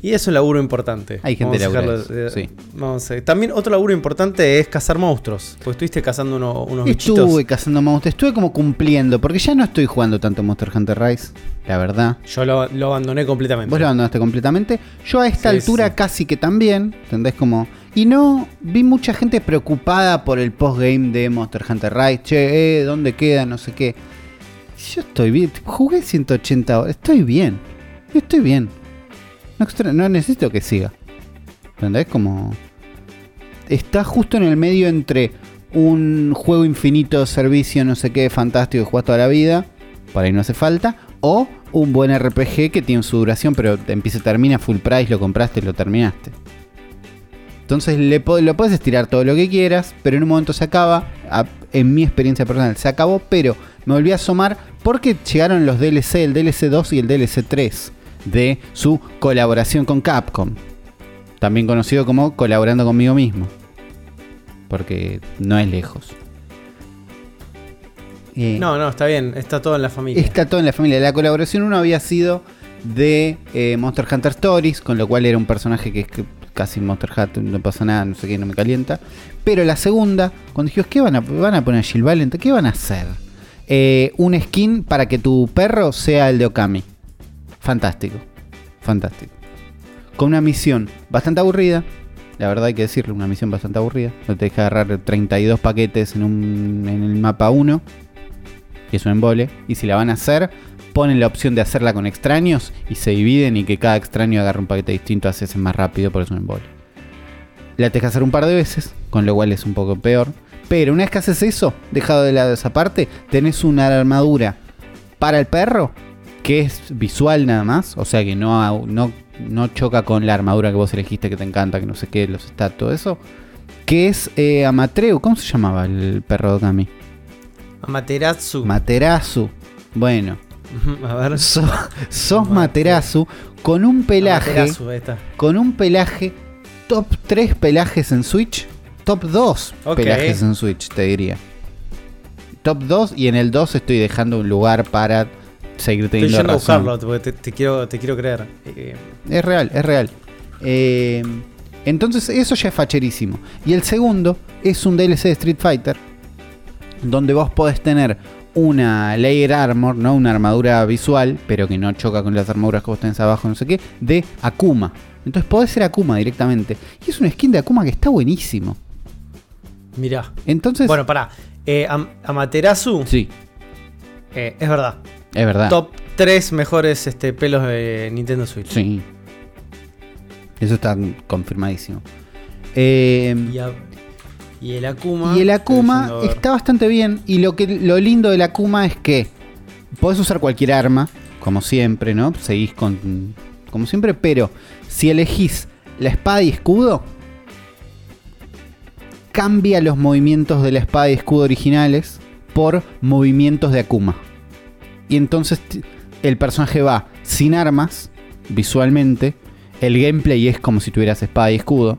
Y es un laburo importante. Hay gente Vamos eso, eh, sí. vamos a- También otro laburo importante es cazar monstruos. Porque estuviste cazando uno- unos bichitos. Estuve cazando monstruos, estuve como cumpliendo, porque ya no estoy jugando tanto Monster Hunter Rise, la verdad. Yo lo, lo abandoné completamente. Vos lo abandonaste completamente. Yo a esta Sí, altura sí. casi que también, ¿entendés? Como... Y no, vi mucha gente preocupada por el postgame de Monster Hunter Rise. Che, eh, ¿dónde queda? No sé qué. Yo estoy bien. Jugué 180 horas. Estoy bien. Estoy bien. No, necesito que siga. ¿Entendés? Como. Está justo en el medio entre un juego infinito, servicio, no sé qué, fantástico que jugás toda la vida. Por ahí no hace falta. O un buen RPG que tiene su duración, pero empieza y termina full price, lo compraste, lo terminaste. Entonces le lo puedes estirar todo lo que quieras, pero en un momento se acaba. En mi experiencia personal se acabó, pero me volví a asomar porque llegaron los DLC, el DLC 2 y el DLC 3 de su colaboración con Capcom. También conocido como colaborando conmigo mismo. Porque no es lejos. Eh, No, no, está bien, está todo en la familia. Está todo en la familia. La colaboración uno había sido de eh, Monster Hunter Stories, con lo cual era un personaje que es que casi Monster Hunter, no pasa nada, no sé qué, no me calienta. Pero la segunda, cuando dijimos, ¿qué van a, van a poner a Jill Valent? ¿Qué van a hacer? Eh, un skin para que tu perro sea el de Okami. Fantástico, fantástico. Con una misión bastante aburrida, la verdad hay que decirlo, una misión bastante aburrida. No te deja agarrar 32 paquetes en, un, en el mapa 1 y es un embole. Y si la van a hacer, ponen la opción de hacerla con extraños y se dividen y que cada extraño agarre un paquete distinto, así es más rápido, por eso es un embole. La tenés que hacer un par de veces, con lo cual es un poco peor. Pero una vez que haces eso, dejado de lado esa parte, tenés una armadura para el perro que es visual nada más, o sea que no, no, no choca con la armadura que vos elegiste que te encanta, que no sé qué, los stats, todo eso. Que es eh, Amatreu, ¿cómo se llamaba el perro de Okami? Amaterasu. Materazu. Bueno, [laughs] A ver. so- sos Materazu con un pelaje. Amaterasu, ahí está. Con un pelaje top 3 pelajes en Switch. Top 2 Ok. pelajes en Switch, te diría. Top 2 y en el 2 estoy dejando un lugar para seguir Estoy teniendo a razón. buscarlo porque te, te quiero, te quiero creer. Eh, Es real, es real. Eh, entonces, eso ya es facherísimo. Y el segundo es un DLC de Street Fighter. Donde vos podés tener una Layer Armor, ¿no? Una armadura visual, pero que no choca con las armaduras que vos tenés abajo, no sé qué, de Akuma. Entonces podés ser Akuma directamente. Y es un skin de Akuma que está buenísimo. mirá. Entonces. Bueno, pará. Eh, Am- Amaterasu, sí, eh, es verdad. Es verdad. Top 3 mejores este, pelos de Nintendo Switch. Sí. Eso está confirmadísimo. Eh, Y, a- y el Akuma. Y el Akuma está bastante bien. Y lo, que, lo lindo del Akuma es que podés usar cualquier arma, como siempre, ¿no? Seguís con. Como siempre, pero si elegís la espada y escudo, cambia los movimientos de la espada y escudo originales por movimientos de Akuma. Y entonces el personaje va sin armas, visualmente. El gameplay es como si tuvieras espada y escudo.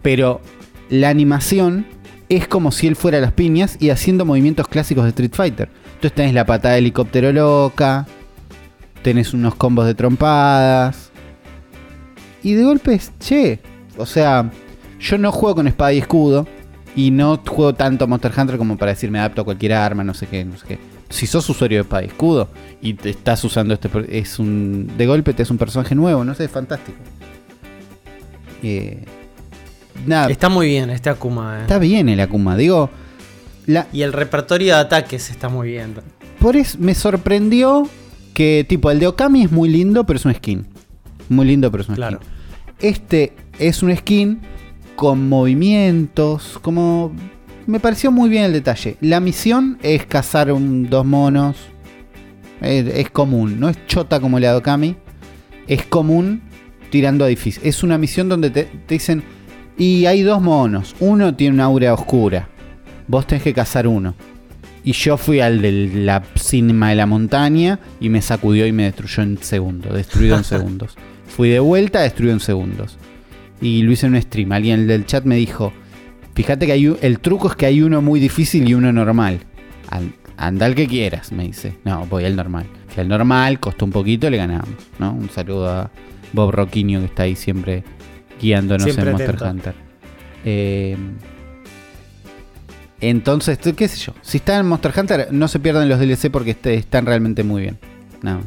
Pero la animación es como si él fuera a las piñas y haciendo movimientos clásicos de Street Fighter. Entonces tenés la patada de helicóptero loca, tenés unos combos de trompadas. Y de golpes, che, o sea, yo no juego con espada y escudo y no juego tanto Monster Hunter como para decir me adapto a cualquier arma, no sé qué, no sé qué. Si sos usuario de espada y escudo y te estás usando este es un de golpe te es un personaje nuevo, no sé, es fantástico. Eh, nada, Está muy bien este Akuma. eh. Está bien el Akuma, digo. La, Y el repertorio de ataques está muy bien. por eso me sorprendió que, tipo, el de Okami es muy lindo, pero es un skin. Muy lindo, pero es un Claro. skin. Este es un skin con movimientos, como... Me pareció muy bien el detalle. La misión es cazar un- dos monos. Es, es común, no es chota como la de Okami. Es común tirando a difícil. Es una misión donde te, te dicen, y hay dos monos. Uno tiene una aura oscura. Vos tenés que cazar uno. Y yo fui al de la cima de la montaña y me sacudió y me destruyó en segundos. Destruido en [laughs] segundos. Fui de vuelta, destruido en segundos. Y lo hice en un stream. Alguien del chat me dijo, fíjate que hay un- el truco es que hay uno muy difícil y uno normal. An- Anda al que quieras, me dice. No, voy al normal. Fui al normal, costó un poquito, le ganamos. ¿no? Un saludo a Bob Roquinho que está ahí siempre guiándonos Siempre en Monster. Hunter. Eh, entonces, qué sé yo. Si están en Monster Hunter, no se pierdan los DLC porque este- están realmente muy bien. Nada más.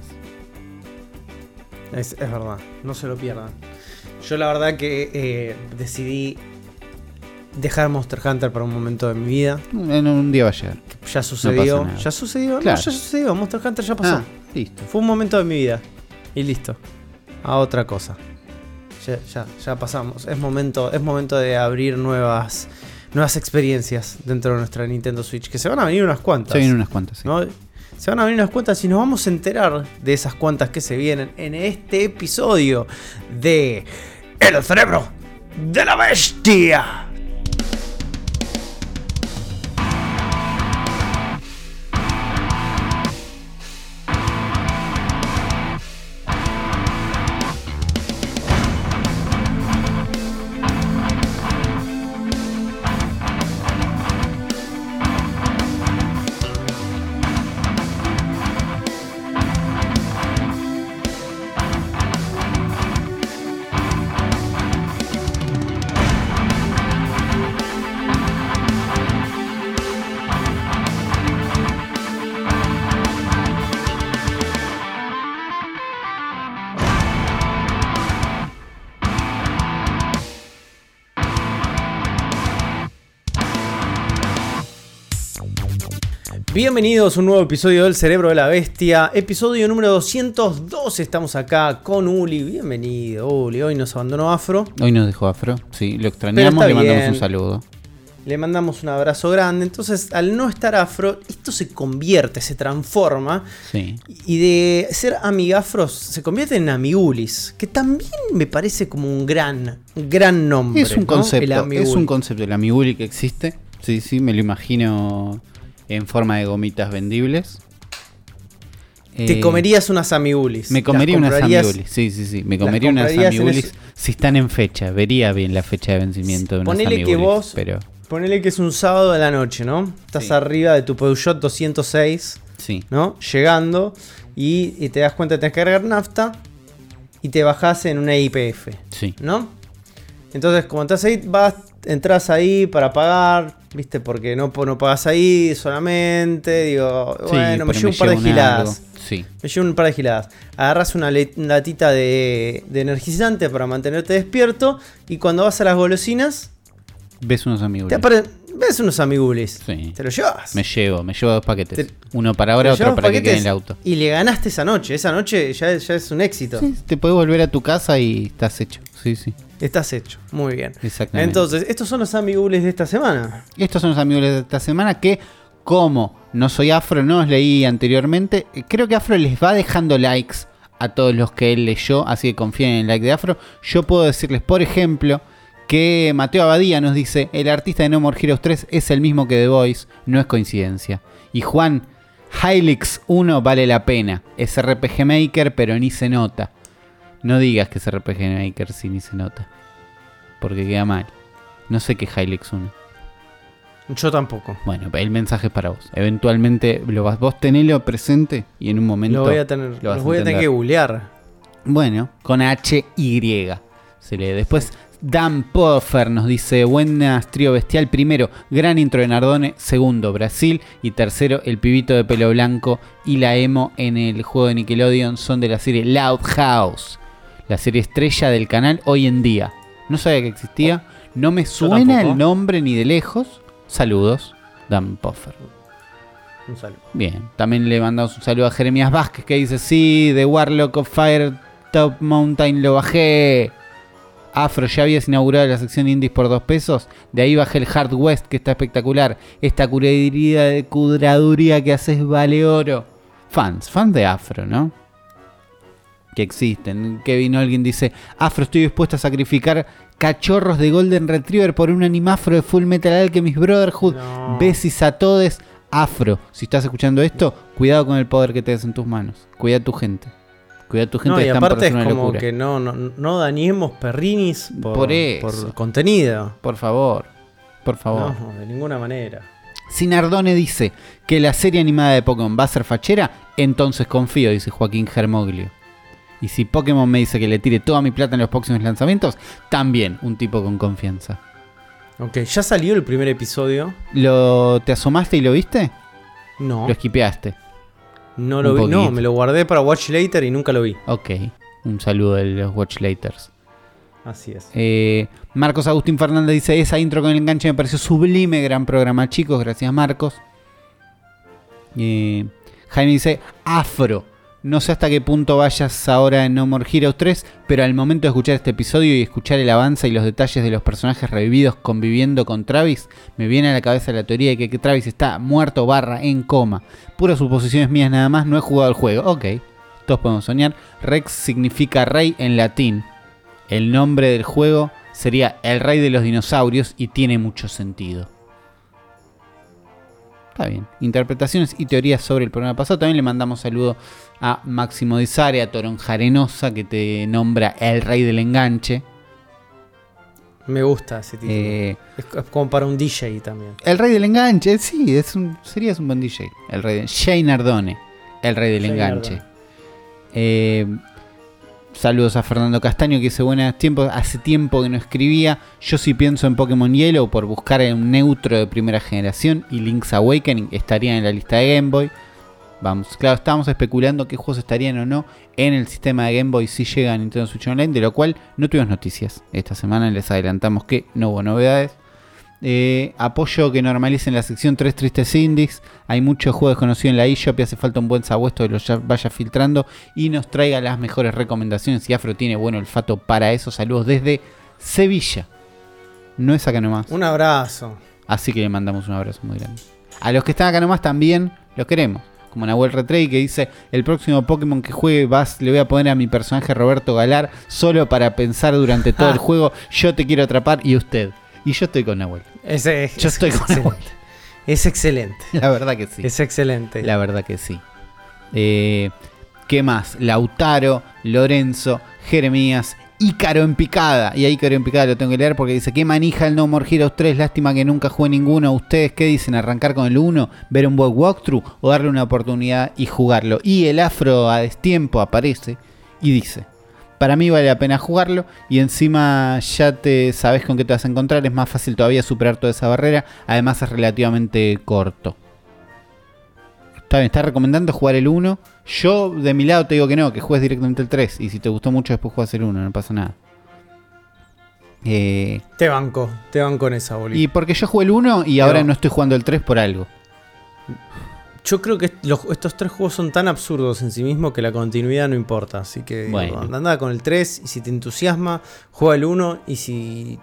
Es, es verdad, no se lo pierdan. Yo la verdad que eh, decidí dejar Monster Hunter para un momento de mi vida. En un día va a llegar. Ya sucedió. ya sucedió. Claro. No, ya sucedió. Monster Hunter ya pasó. Ah, listo. Fue un momento de mi vida. Y listo. A otra cosa. Ya, ya, ya pasamos. Es momento, es momento de abrir nuevas, nuevas experiencias dentro de nuestra Nintendo Switch. Que se van a venir unas cuantas. Se vienen unas cuantas, sí. ¿no? Se van a venir unas cuantas y nos vamos a enterar de esas cuantas que se vienen en este episodio de El cerebro de la bestia. Bienvenidos a un nuevo episodio del Cerebro de la Bestia, episodio número 202. Estamos acá con Uli. Bienvenido, Uli. Hoy nos abandonó Afro. Hoy nos dejó Afro. Sí, lo extrañamos, le mandamos un saludo. Le mandamos un abrazo grande. Entonces, al no estar Afro, esto se convierte, se transforma. Sí. Y de ser amigafros se convierte en amigulis, que también me parece como un gran, gran nombre. Es un concepto, es un concepto. El amiguli que existe. Sí, sí, me lo imagino en forma de gomitas vendibles. Te Eh, comerías unas amigulis. Me comería unas amigulis. Sí, sí, sí. Me comería unas amigulis eso- si están en fecha. Vería bien la fecha de vencimiento de unas Ponele que amigulis. vos- Pero Ponele que es un sábado de la noche, ¿no? Estás Sí. arriba de tu Peugeot 206, sí. ¿no? Llegando y, y te das cuenta que tenés que cargar nafta y te bajás en una IPF, Sí. ¿no? Entonces, como estás ahí, vas, entras ahí para pagar, ¿viste? Porque no, no pagas ahí solamente. Digo, Sí, bueno, me llevo un par de giladas. Sí. Me llevo un par de giladas. Agarras una latita de, de energizante para mantenerte despierto. Y cuando vas a las golosinas, Ves unos te apare- ves unos amigulis. Sí. Te lo llevas. Me llevo, me llevo dos paquetes. Te- Uno para ahora, otro para que quede en el auto. Y le ganaste esa noche. Esa noche ya, ya es un éxito. Sí, te puedes volver a tu casa y estás hecho. Sí, sí. Estás hecho. Muy bien. Exactamente. Entonces, estos son los amigulis de esta semana. Estos son los amigos de esta semana que, como no soy afro, no os leí anteriormente, eh, creo que Afro les va dejando likes a todos los que él leyó, así que confíen en el like de Afro. Yo puedo decirles, por ejemplo, que Mateo Abadía nos dice, el artista de No More Heroes 3 es el mismo que The Voice, no es coincidencia. Y Juan, Hylix 1 vale la pena, es RPG Maker pero ni se nota. No digas que es RPG Maker si ni se nota, porque queda mal. No sé qué es Hylix 1. Yo tampoco. Bueno, el mensaje es para vos. Eventualmente lo vas, vos tenelo presente y en un momento. Lo voy a tener, lo los a voy a tener entender. que googlear. Bueno, con H Y se lee. Después Dan Poffer nos dice: Buenas trío bestial. Primero, gran intro de Nardone. Segundo, Brasil. Y tercero, el pibito de pelo blanco y la emo en el juego de Nickelodeon son de la serie Loud House, la serie estrella del canal hoy en día. No sabía que existía. No me suena el nombre ni de lejos. Saludos, Dan Poffer. Un saludo. Bien, también le mandamos un saludo a Jeremías Vázquez que dice, sí, The Warlock of Fire Top Mountain lo bajé. Afro, ya habías inaugurado la sección indies por dos pesos. De ahí bajé el Hard West, que está espectacular. Esta curaduría de cudraduría que haces vale oro. Fans, fans de Afro, ¿no? Que existen. Kevin alguien dice, Afro, estoy dispuesto a sacrificar cachorros de Golden Retriever por un animafro de Full Metal Alchemist Brotherhood. No. Besis a todos. Afro, si estás escuchando esto, cuidado con el poder que te des en tus manos. Cuida a tu gente. Cuida a tu gente No, y están aparte es como locura. que no, no, no dañemos perrinis por, por contenido. Por favor, por favor. No, de ninguna manera. Si Nardone dice que la serie animada de Pokémon va a ser fachera, entonces confío, dice Joaquín Germoglio. Y si Pokémon me dice que le tire toda mi plata en los próximos lanzamientos, también un tipo con confianza. Ok, ya salió el primer episodio. ¿Lo, ¿Te asomaste y lo viste? No, Lo esquipeaste. No lo vi. No, me lo guardé para Watch Later y nunca lo vi. Ok, un saludo de los Watch Laters. Así es. Eh, Marcos Agustín Fernández dice, esa intro con el enganche me pareció sublime, gran programa chicos, gracias Marcos. Eh, Jaime dice, afro. No sé hasta qué punto vayas ahora en No More Heroes 3, pero al momento de escuchar este episodio y escuchar el avance y los detalles de los personajes revividos conviviendo con Travis, me viene a la cabeza la teoría de que Travis está muerto barra en coma. Puras suposiciones mías nada más, no he jugado el juego. Ok, todos podemos soñar. Rex significa rey en latín. El nombre del juego sería El Rey de los Dinosaurios y tiene mucho sentido. Está bien. Interpretaciones y teorías sobre el programa pasado. También le mandamos saludo a Máximo Dizare, a Toronja Arenosa, que te nombra el rey del enganche. Me gusta ese título. Eh, es como para un DJ también. el rey del enganche, sí, es un, serías un buen DJ. El rey de, Shane Ardone, el rey del Shane enganche. Eh, saludos a Fernando Castaño que dice buenas tiempos, hace tiempo que no escribía. Yo sí pienso en Pokémon Yellow por buscar un neutro de primera generación y Link's Awakening estaría en la lista de Game Boy. Vamos, claro, estábamos especulando qué juegos estarían o no en el sistema de Game Boy si llega a Nintendo Switch Online, de lo cual no tuvimos noticias. Esta semana les adelantamos que no hubo novedades. Eh, apoyo que normalicen la sección 3 tristes indies. Hay muchos juegos desconocidos en la eShop y hace falta un buen sabuesto que los ya- vaya filtrando y nos traiga las mejores recomendaciones. Y Afro tiene buen olfato para eso. Saludos desde Sevilla. No es acá nomás. Un abrazo. Así que le mandamos un abrazo muy grande. A los que están acá nomás también los queremos. Como Nahuel Retrey que dice, el próximo Pokémon que juegue vas, le voy a poner a mi personaje Roberto Galar solo para pensar durante todo el juego, yo te quiero atrapar y usted. Y yo estoy con Nahuel. Ese es, Yo estoy con excelente. Nahuel. Es excelente. [laughs] La verdad que sí. Es excelente. La verdad que sí. Eh, ¿Qué más? Lautaro, Lorenzo, Jeremías, Ícaro en picada. Y a Ícaro en picada lo tengo que leer porque dice: ¿Qué manija el No More Heroes 3? Lástima que nunca jugué ninguno. ¿Ustedes qué dicen? ¿Arrancar con el 1? ¿Ver un buen walkthrough? ¿O darle una oportunidad y jugarlo? Y el afro a destiempo aparece y dice: Para mí vale la pena jugarlo y encima ya te sabes con qué te vas a encontrar. Es más fácil todavía superar toda esa barrera. Además es relativamente corto. Está bien, está recomendando jugar el 1. Yo de mi lado te digo que no, que juegues directamente el 3. Y si te gustó mucho después juegas el 1, no pasa nada. Eh, Te banco, te banco en esa, bolita. y porque yo jugué el 1 y ahora no estoy jugando el 3 por algo. Yo creo que los- estos tres juegos son tan absurdos en sí mismos que la continuidad no importa. Así que digo, Bueno. anda con el 3 y si te entusiasma, juega el 1 y si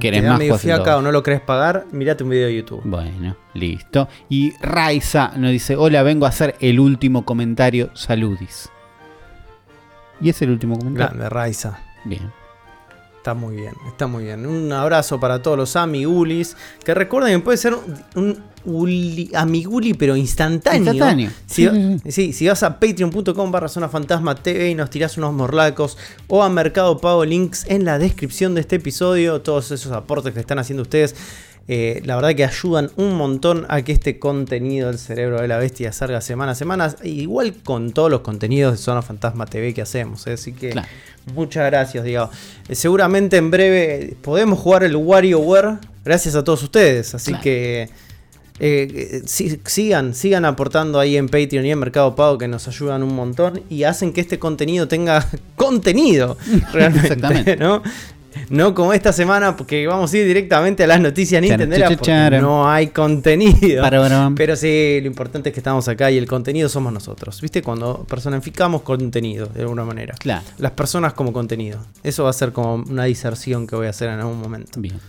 Querés te da más, medio fiaca o no lo querés pagar, mirate un video de YouTube. Bueno, listo. Y Raiza nos dice, hola, vengo a hacer el último comentario, saludis. Y es el último comentario. Grande, Raiza. Bien. Está muy bien, está muy bien. Un abrazo para todos los amigulis. Que recuerden que puede ser un, un uli- amiguli, pero instantáneo. Instantáneo. Si, Sí, sí, sí. sí, si vas a patreon.com barra zona fantasma TV y nos tirás unos morlacos o a Mercado Pago links en la descripción de este episodio, todos esos aportes que están haciendo ustedes, eh, la verdad que ayudan un montón a que este contenido del cerebro de la bestia salga semana a semana, igual con todos los contenidos de Zona Fantasma TV que hacemos. ¿eh? Así que Claro. muchas gracias, digo. Eh, seguramente en breve podemos jugar el WarioWare gracias a todos ustedes. Así Claro. que eh, eh, sigan, sigan aportando ahí en Patreon y en Mercado Pago que nos ayudan un montón y hacen que este contenido tenga [laughs] contenido [laughs] realmente, Exactamente. ¿no? No como esta semana, porque vamos a ir directamente a las noticias chan, porque no hay contenido. Pero sí, lo importante es que estamos acá y el contenido somos nosotros. ¿Viste? Cuando personificamos contenido, de alguna manera. Claro. Las personas como contenido. Eso va a ser como una diserción que voy a hacer en algún momento. Bien.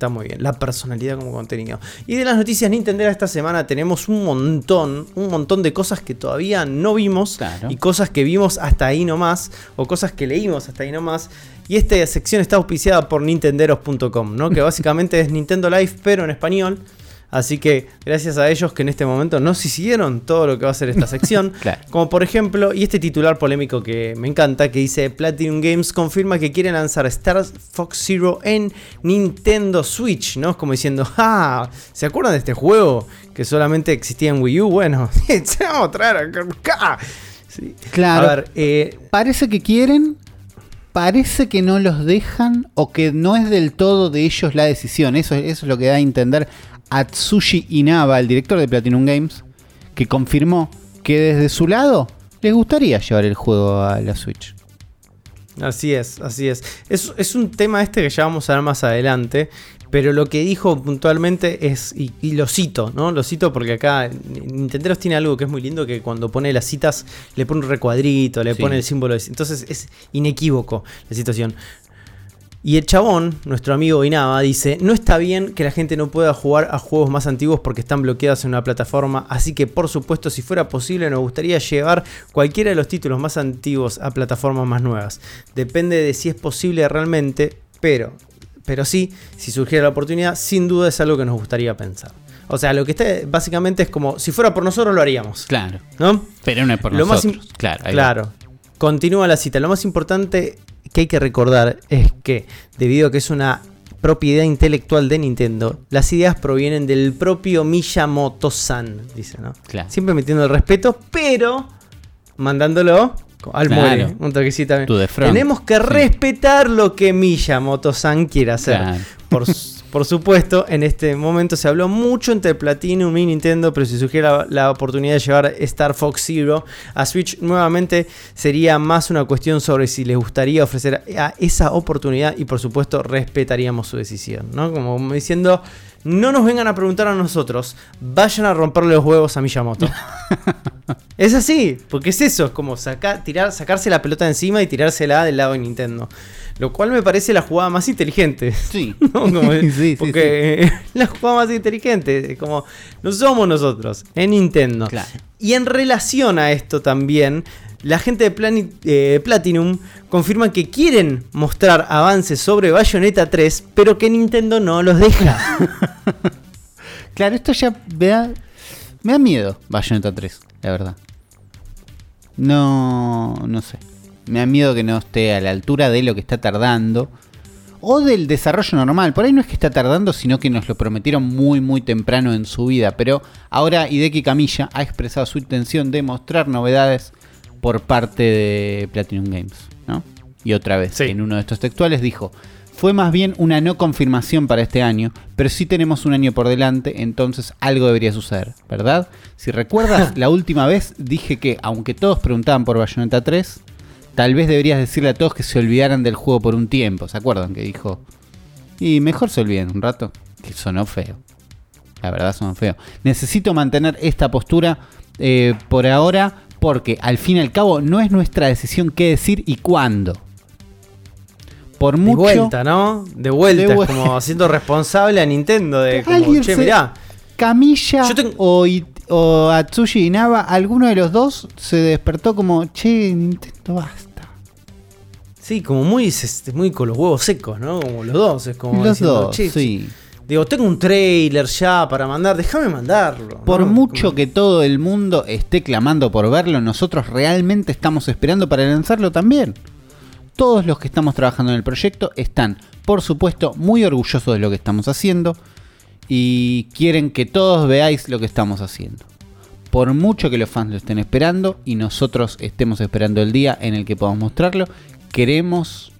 Está muy bien. La personalidad como contenido. Y de las noticias Nintendo esta semana tenemos un montón, un montón de cosas que todavía no vimos. Claro. Y cosas que vimos hasta ahí nomás. O cosas que leímos hasta ahí nomás. Y esta sección está auspiciada por nintenderos.com, ¿no? Que básicamente es Nintendo Live, pero en español. Así que gracias a ellos que en este momento nos hicieron todo lo que va a ser esta [laughs] sección. Claro. Como por ejemplo, y este titular polémico que me encanta, que dice Platinum Games confirma que quiere lanzar Star Fox Zero en Nintendo Switch, ¿no? Es como diciendo, [laughs] ¡ah! ¿Se acuerdan de este juego que solamente existía en Wii U? Bueno, [laughs] se vamos a traer acá. Sí. Claro. A ver, eh, Parece que quieren, parece que no los dejan o que no es del todo de ellos la decisión. Eso, eso es lo que da a entender Atsushi Inaba, el director de Platinum Games, que confirmó que desde su lado les gustaría llevar el juego a la Switch. Así es, así es. es. Es un tema este que ya vamos a ver más adelante. Pero lo que dijo puntualmente es, y, y lo cito, ¿no? Lo cito porque acá Nintendo tiene algo que es muy lindo, que cuando pone las citas le pone un recuadrito, le Sí. pone el símbolo. de- entonces es inequívoco la situación. Y el chabón, nuestro amigo Inaba, dice, no está bien que la gente no pueda jugar a juegos más antiguos porque están bloqueados en una plataforma, así que por supuesto si fuera posible nos gustaría llevar cualquiera de los títulos más antiguos a plataformas más nuevas. Depende de si es posible realmente, pero, pero sí, si surgiera la oportunidad, sin duda es algo que nos gustaría pensar. O sea, lo que está básicamente es como, si fuera por nosotros lo haríamos, Claro. ¿no? Pero no es por Lo nosotros. claro. va. Claro. Continúa la cita. Lo más importante que hay que recordar es que, debido a que es una propiedad intelectual de Nintendo, las ideas provienen del propio Miyamoto-san, dice, ¿no? Claro. Siempre metiendo el respeto, pero mandándolo al Claro. muere. Un toquecito también. Tenemos que Sí. respetar lo que Miyamoto-san quiere hacer. Claro. Por, [laughs] por supuesto, en este momento se habló mucho entre Platinum y Nintendo, pero si surgiera la, la oportunidad de llevar Star Fox Zero a Switch nuevamente, sería más una cuestión sobre si les gustaría ofrecer a esa oportunidad y por supuesto respetaríamos su decisión, ¿no? Como diciendo, no nos vengan a preguntar a nosotros, vayan a romperle los huevos a Miyamoto. [laughs] es así, porque es eso, es como tirar, sacarse la pelota encima y tirársela del lado de Nintendo. Lo cual me parece la jugada más inteligente. Sí. [laughs] ¿no? Como- [laughs] Sí, sí, porque [laughs] la jugada más inteligente, es como no somos nosotros, es Nintendo. Claro. Y en relación a esto también, la gente de eh, Platinum confirma que quieren mostrar avances sobre Bayonetta 3, pero que Nintendo no los deja. Claro, esto ya me da, me da miedo, Bayonetta 3, la verdad. No, no sé. Me da miedo que no esté a la altura de lo que está tardando. O del desarrollo normal. Por ahí no es que está tardando, sino que nos lo prometieron muy, muy temprano en su vida. Pero ahora Hideki Kamiya ha expresado su intención de mostrar novedades por parte de Platinum Games. ¿no? Y otra vez, Sí. en uno de estos textuales dijo, fue más bien una no confirmación para este año, pero sí tenemos un año por delante, entonces algo debería suceder, ¿verdad? Si recuerdas, [laughs] la última vez dije que, aunque todos preguntaban por Bayonetta 3, tal vez deberías decirle a todos que se olvidaran del juego por un tiempo, ¿se acuerdan? Que dijo, y mejor se olviden un rato, que sonó feo. La verdad sonó feo. Necesito mantener esta postura eh, por ahora porque al fin y al cabo no es nuestra decisión qué decir y cuándo. Por De mucho... vuelta, ¿no? De vuelta, De es como siendo responsable a Nintendo de [laughs] como, Alguien che, se- mirá, Camilla Yo tengo- o, o Atsushi Inaba, alguno de los dos se despertó como, che, Nintendo, basta. sí, como muy, este, muy con los huevos secos, ¿no? Como los dos, es como los diciendo, dos, "Che, sí. Digo, tengo un trailer ya para mandar, déjame mandarlo. Por ¿no? mucho Como- que todo el mundo esté clamando por verlo, nosotros realmente estamos esperando para lanzarlo también. Todos los que estamos trabajando en el proyecto están, por supuesto, muy orgullosos de lo que estamos haciendo y quieren que todos veáis lo que estamos haciendo. Por mucho que los fans lo estén esperando y nosotros estemos esperando el día en el que podamos mostrarlo, queremos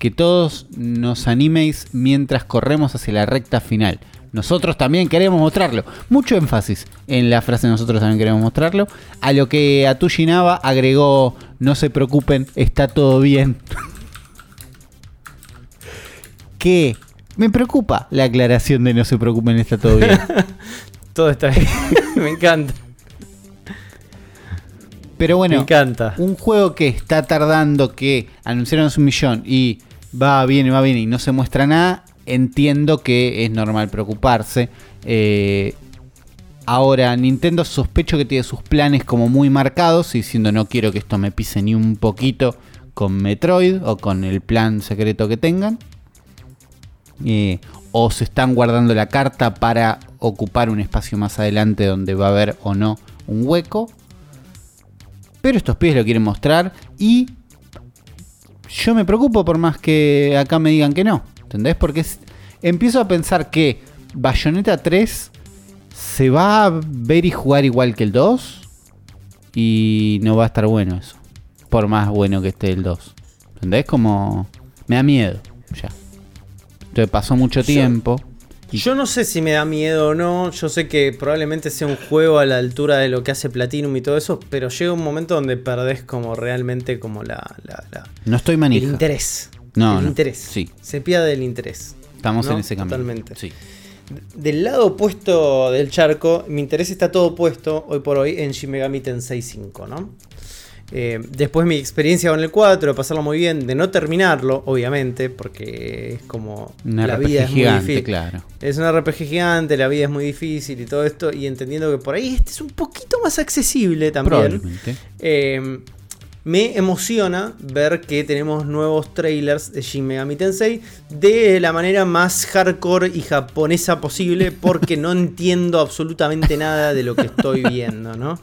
que todos nos animéis mientras corremos hacia la recta final. Nosotros también queremos mostrarlo. Mucho énfasis en la frase nosotros también queremos mostrarlo. A lo que Atushi Nava agregó, no se preocupen, está todo bien. [laughs] que me preocupa la aclaración de no se preocupen, está todo bien. [laughs] Todo está bien. [laughs] Me encanta. Pero me bueno, encanta. un juego que está tardando, que anunciaron un millón y va bien y va bien y no se muestra nada, entiendo que es normal preocuparse. Eh, ahora, Nintendo sospecho que tiene sus planes como muy marcados y diciendo no quiero que esto me pise ni un poquito con Metroid o con el plan secreto que tengan. Eh, o se están guardando la carta para ocupar un espacio más adelante donde va a haber o no un hueco. Pero estos pibes lo quieren mostrar y yo me preocupo por más que acá me digan que no. ¿Entendés? Porque empiezo a pensar que Bayonetta 3 se va a ver y jugar igual que el 2 y no va a estar bueno eso. Por más bueno que esté el 2. ¿Entendés? Como me da miedo ya. Entonces pasó mucho tiempo. Yo no sé si me da miedo o no. Yo sé que probablemente sea un juego a la altura de lo que hace Platinum y todo eso. Pero llega un momento donde perdés como realmente como la, la- la- no estoy el manija. interés. No, el no. interés. Sí. Se pierde el interés. Estamos ¿no? en ese camino. Totalmente. Sí. Del lado opuesto del charco, mi interés está todo puesto hoy por hoy en Shin Megami Tensei 5, ¿no? Eh, después mi experiencia con el 4, de pasarlo muy bien, de no terminarlo, obviamente, porque es como Una la RPG vida es muy gigante, difícil. claro. Es un RPG gigante, la vida es muy difícil y todo esto, y entendiendo que por ahí este es un poquito más accesible también. Eh, me emociona ver que tenemos nuevos trailers de Shin Megami Tensei de la manera más hardcore y japonesa posible porque no [laughs] entiendo absolutamente nada de lo que estoy viendo, ¿no?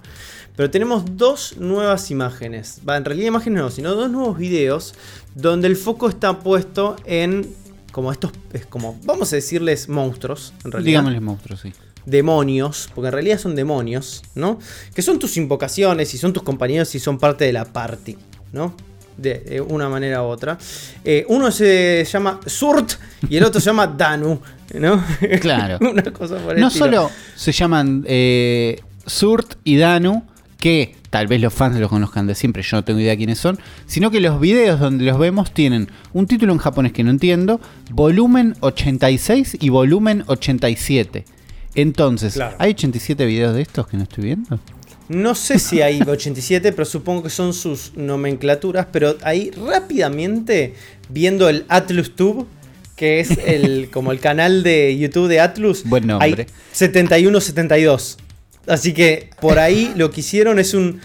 Pero tenemos dos nuevas imágenes. Va, en realidad imágenes no, sino dos nuevos videos donde el foco está puesto en como estos, es como, vamos a decirles monstruos, en realidad Digámosle monstruos, sí. demonios, porque en realidad son demonios, ¿no? Que son tus invocaciones y son tus compañeros y son parte de la party, ¿no? De, de una manera u otra. Eh, uno se llama Surt y el otro se llama Danu, ¿no? Claro. [laughs] una cosa por el No estilo. solo se llaman eh, Surt y Danu, que tal vez los fans los conozcan de siempre, yo no tengo idea quiénes son, sino que los videos donde los vemos tienen un título en japonés que no entiendo, volumen 86 y volumen 87. Entonces, Claro. ¿hay 87 videos de estos que no estoy viendo? No sé si hay [laughs] 87, pero supongo que son sus nomenclaturas. Pero ahí rápidamente, viendo el Atlus Tube, que es el, [laughs] como el canal de YouTube de Atlus, Buen nombre. hay 71-72. Así que por ahí lo que hicieron es un,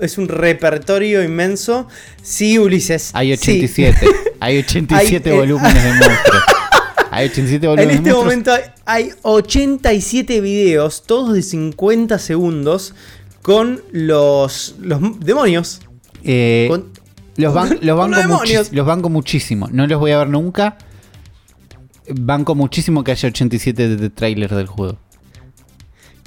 es un repertorio inmenso. Sí, Ulises. Hay sí. 87. [laughs] Hay 87 Hay, eh, volúmenes de monstruos. [laughs] Hay 87 En volúmenes este de monstruos. momento hay- hay 87 videos, todos de 50 segundos, con los, los demonios. Eh, Con- los, ban- los, [laughs] banco los demonios. muchis- los banco muchísimo. No los voy a ver nunca. Banco muchísimo que haya 87 de, de trailers del juego.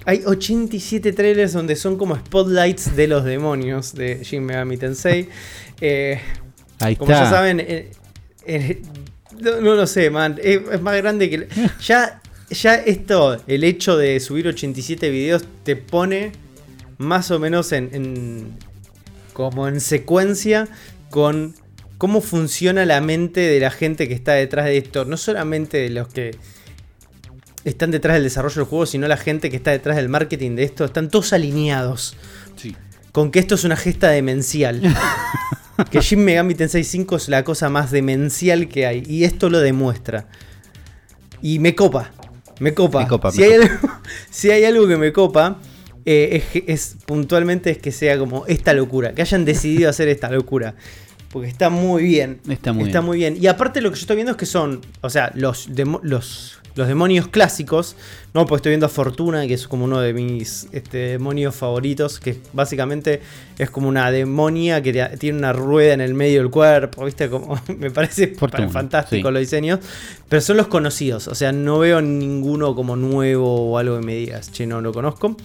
Hay 87 trailers donde son como spotlights de los demonios de Shin Megami Tensei. Eh, Ahí como está. ya saben, eh, eh, no, no lo sé, man. Es, es más grande que. [laughs] Ya, ya esto, el hecho de subir 87 videos, te pone más o menos en, en- como en secuencia con cómo funciona la mente de la gente que está detrás de esto. No solamente de los que están detrás del desarrollo del juego, sino la gente que está detrás del marketing de esto. Están todos alineados Sí. con que esto es una gesta demencial. [laughs] que Shin Megami Tensei 5 es la cosa más demencial que hay. Y esto lo demuestra. Y me copa. Me copa. Me copa, si, me hay copa. Algo, [laughs] si hay algo que me copa, eh, es, puntualmente es que sea como esta locura. Que hayan decidido hacer esta locura. Porque está muy bien. Está muy está bien. muy bien. Y aparte lo que yo estoy viendo es que son, o sea, los, demo- los, los demonios clásicos. No, pues estoy viendo a Fortuna, que es como uno de mis este, demonios favoritos. Que básicamente es como una demonia que te- tiene una rueda en el medio del cuerpo. ¿Viste? Como, [laughs] me parece Fortuna, fantástico sí. los diseños. Pero son los conocidos. O sea, no veo ninguno como nuevo o algo que me digas. Che, no lo conozco.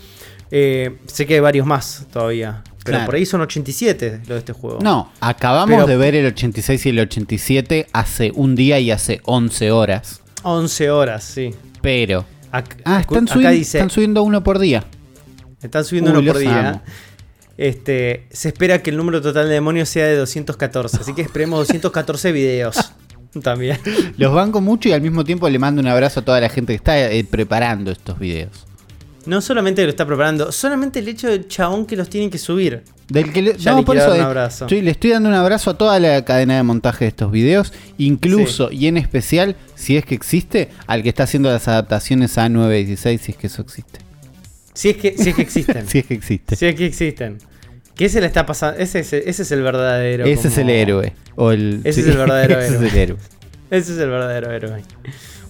Eh, sé que hay varios más todavía. Pero Claro. por ahí son 87 los de este juego. No, acabamos Pero- de ver el 86 y el 87 hace un día y hace 11 horas. 11 horas, sí. Pero. Ac- Ah, están, acá subiendo, dice, están subiendo uno por día. están subiendo Uy, uno por día. amo. Este, se espera que el número total de demonios sea de 214, así que esperemos 214 videos [laughs] también. Los banco mucho y al mismo tiempo le mando un abrazo a toda la gente que está eh, preparando estos videos. No solamente lo está preparando, solamente el hecho del chabón que los tienen que subir. Del que le, Ya no, por eso un abrazo. estoy- le estoy dando un abrazo a toda la cadena de montaje de estos videos, incluso y en especial, si es que existe, al que está haciendo las adaptaciones a 916, si es que eso existe. Si es que, si es que existen. [laughs] Si es que existe. Si es que existen. Que ese le está pasando. Ese, es- ese es el verdadero. Ese es el héroe. O el, Ese es el verdadero [laughs] ese héroe. es el héroe. Ese es el verdadero héroe.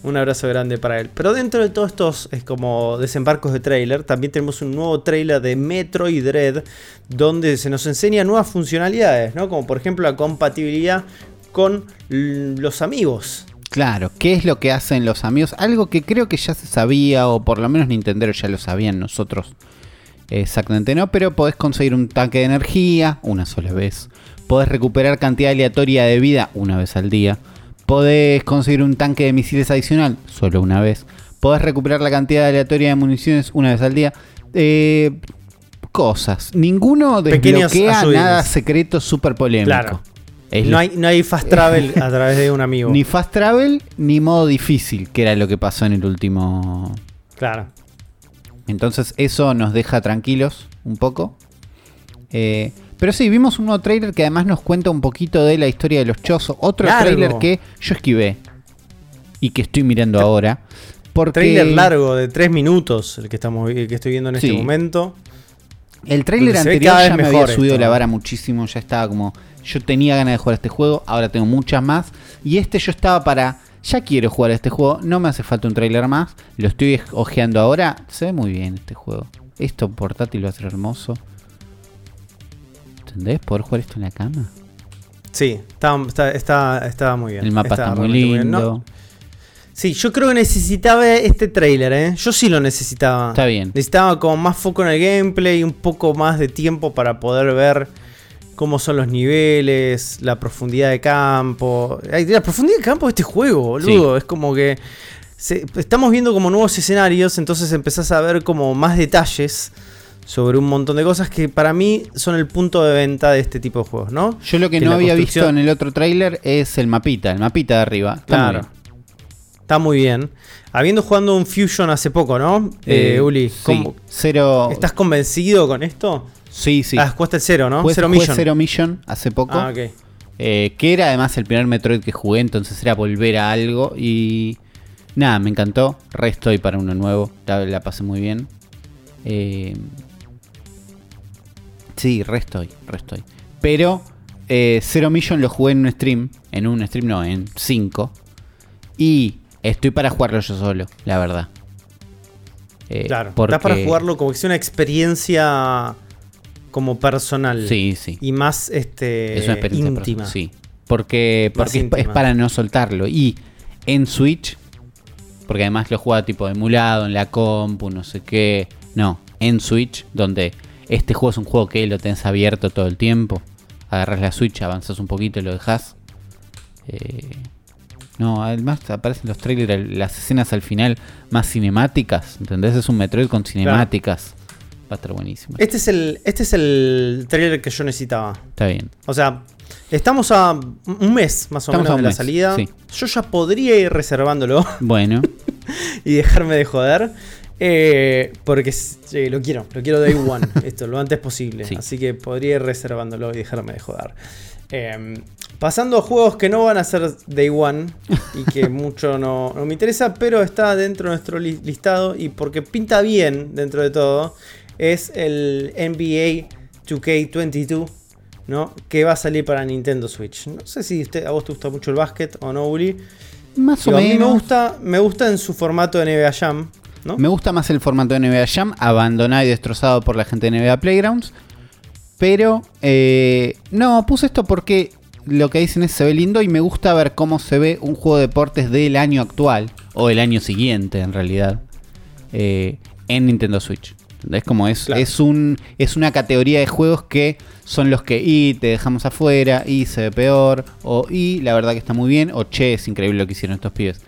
Un abrazo grande para él. Pero dentro de todos estos es como desembarcos de trailer, también tenemos un nuevo trailer de Metroid Dread, donde se nos enseña nuevas funcionalidades, ¿no? Como por ejemplo la compatibilidad con los amigos. Claro, ¿qué es lo que hacen los amigos? Algo que creo que ya se sabía, o por lo menos Nintendo ya lo sabían nosotros. Exactamente no, pero podés conseguir un tanque de energía una sola vez. Podés recuperar cantidad aleatoria de vida una vez al día. Podés conseguir un tanque de misiles adicional solo una vez. Podés recuperar la cantidad aleatoria de municiones una vez al día. Eh, cosas. Ninguno desbloquea nada secreto súper polémico. Claro. No hay, no hay fast travel a través de un amigo. Ni fast travel ni modo difícil, que era lo que pasó en el último. Claro. Entonces eso nos deja tranquilos un poco. Eh, pero sí, vimos un nuevo trailer que además nos cuenta un poquito de la historia de los chozos. Otro Largo. trailer que yo esquivé y que estoy mirando ahora. Porque Trailer largo de 3 minutos, el que estamos el que estoy viendo en Sí. este momento. El trailer anterior ya me había subido esto. la vara muchísimo, ya estaba como, yo tenía ganas de jugar a este juego, ahora tengo muchas más. Y este yo estaba para, ya quiero jugar a este juego, no me hace falta un trailer más, lo estoy ojeando ahora, se ve muy bien este juego. Esto portátil va a ser hermoso. ¿Entendés? Poder jugar esto en la cama. Sí, está, está, está, está muy bien. El mapa está, muy lindo. No, Sí, yo creo que necesitaba este trailer, ¿eh? Yo sí lo necesitaba. Está bien. Necesitaba como más foco en el gameplay, un poco más de tiempo para poder ver cómo son los niveles, la profundidad de campo. La profundidad de campo de este juego, boludo. Es como que se- estamos viendo como nuevos escenarios, entonces empezás a ver como más detalles sobre un montón de cosas que para mí son el punto de venta de este tipo de juegos, ¿no? Yo lo que, Que no había construcción- visto en el otro trailer es el mapita, el mapita de arriba. Está muy Claro. bien. Está muy bien. Habiendo jugado un Fusion hace poco, ¿no? Eh, Eh, Uli, sí. ¿cómo- Cero. ¿estás convencido con esto? Sí, sí. Ah, cuesta el cero, ¿no? Cero Mission. Zero Mission hace poco. Ah, ok. Eh, que era además el primer Metroid que jugué, entonces era volver a algo. Y nada, me encantó. Re estoy para uno nuevo. La, la pasé muy bien. Eh, sí, re estoy, re estoy. Pero eh, Zero Mission lo jugué en un stream. En un stream, no, en 5. Y estoy para jugarlo yo solo, la verdad. Eh, Claro. porque- Está para jugarlo como que sea una experiencia como personal. Sí, sí. Y más este, Es una experiencia íntima. personal, Sí. Porque, porque es para no soltarlo. Y en Switch, porque además lo juega tipo emulado en la compu, no sé qué. No, en Switch, donde este juego es un juego que lo tenés abierto todo el tiempo. Agarras la Switch, avanzas un poquito y lo dejas. no, además aparecen los trailers, las escenas al final más cinemáticas. ¿Entendés? Es un Metroid con cinemáticas. Va a estar buenísimo. Este es el, este es el trailer que yo necesitaba. Está bien. O sea, estamos a un mes más o Estamos menos de la mes, salida. sí. Yo ya podría ir reservándolo Bueno, [laughs] y dejarme de joder. Eh, porque eh, lo quiero, lo quiero day one, [laughs] esto, lo antes posible. Sí. Así que podría ir reservándolo y dejarme de joder. Eh, pasando a juegos que no van a ser day one y que [laughs] mucho no, no me interesa, pero está dentro de nuestro li- listado y porque pinta bien dentro de todo, es el NBA 2K22. ¿no? Que va a salir para Nintendo Switch. No sé si usted- a vos te gusta mucho el básquet o no, Uli. más o Digo, a mí menos. me gusta, me gusta en su formato de NBA Jam, ¿no? Me gusta más el formato de NBA Jam, abandonado y destrozado por la gente de NBA Playgrounds. Pero, eh, no, puse esto porque lo que dicen es se ve lindo y me gusta ver cómo se ve un juego de deportes del año actual, o el año siguiente en realidad, eh, en Nintendo Switch. Es como es, Claro. es, un, es una categoría de juegos que son los que y te dejamos afuera, y se ve peor, o y la verdad que está muy bien, o che, es increíble lo que hicieron estos pibes.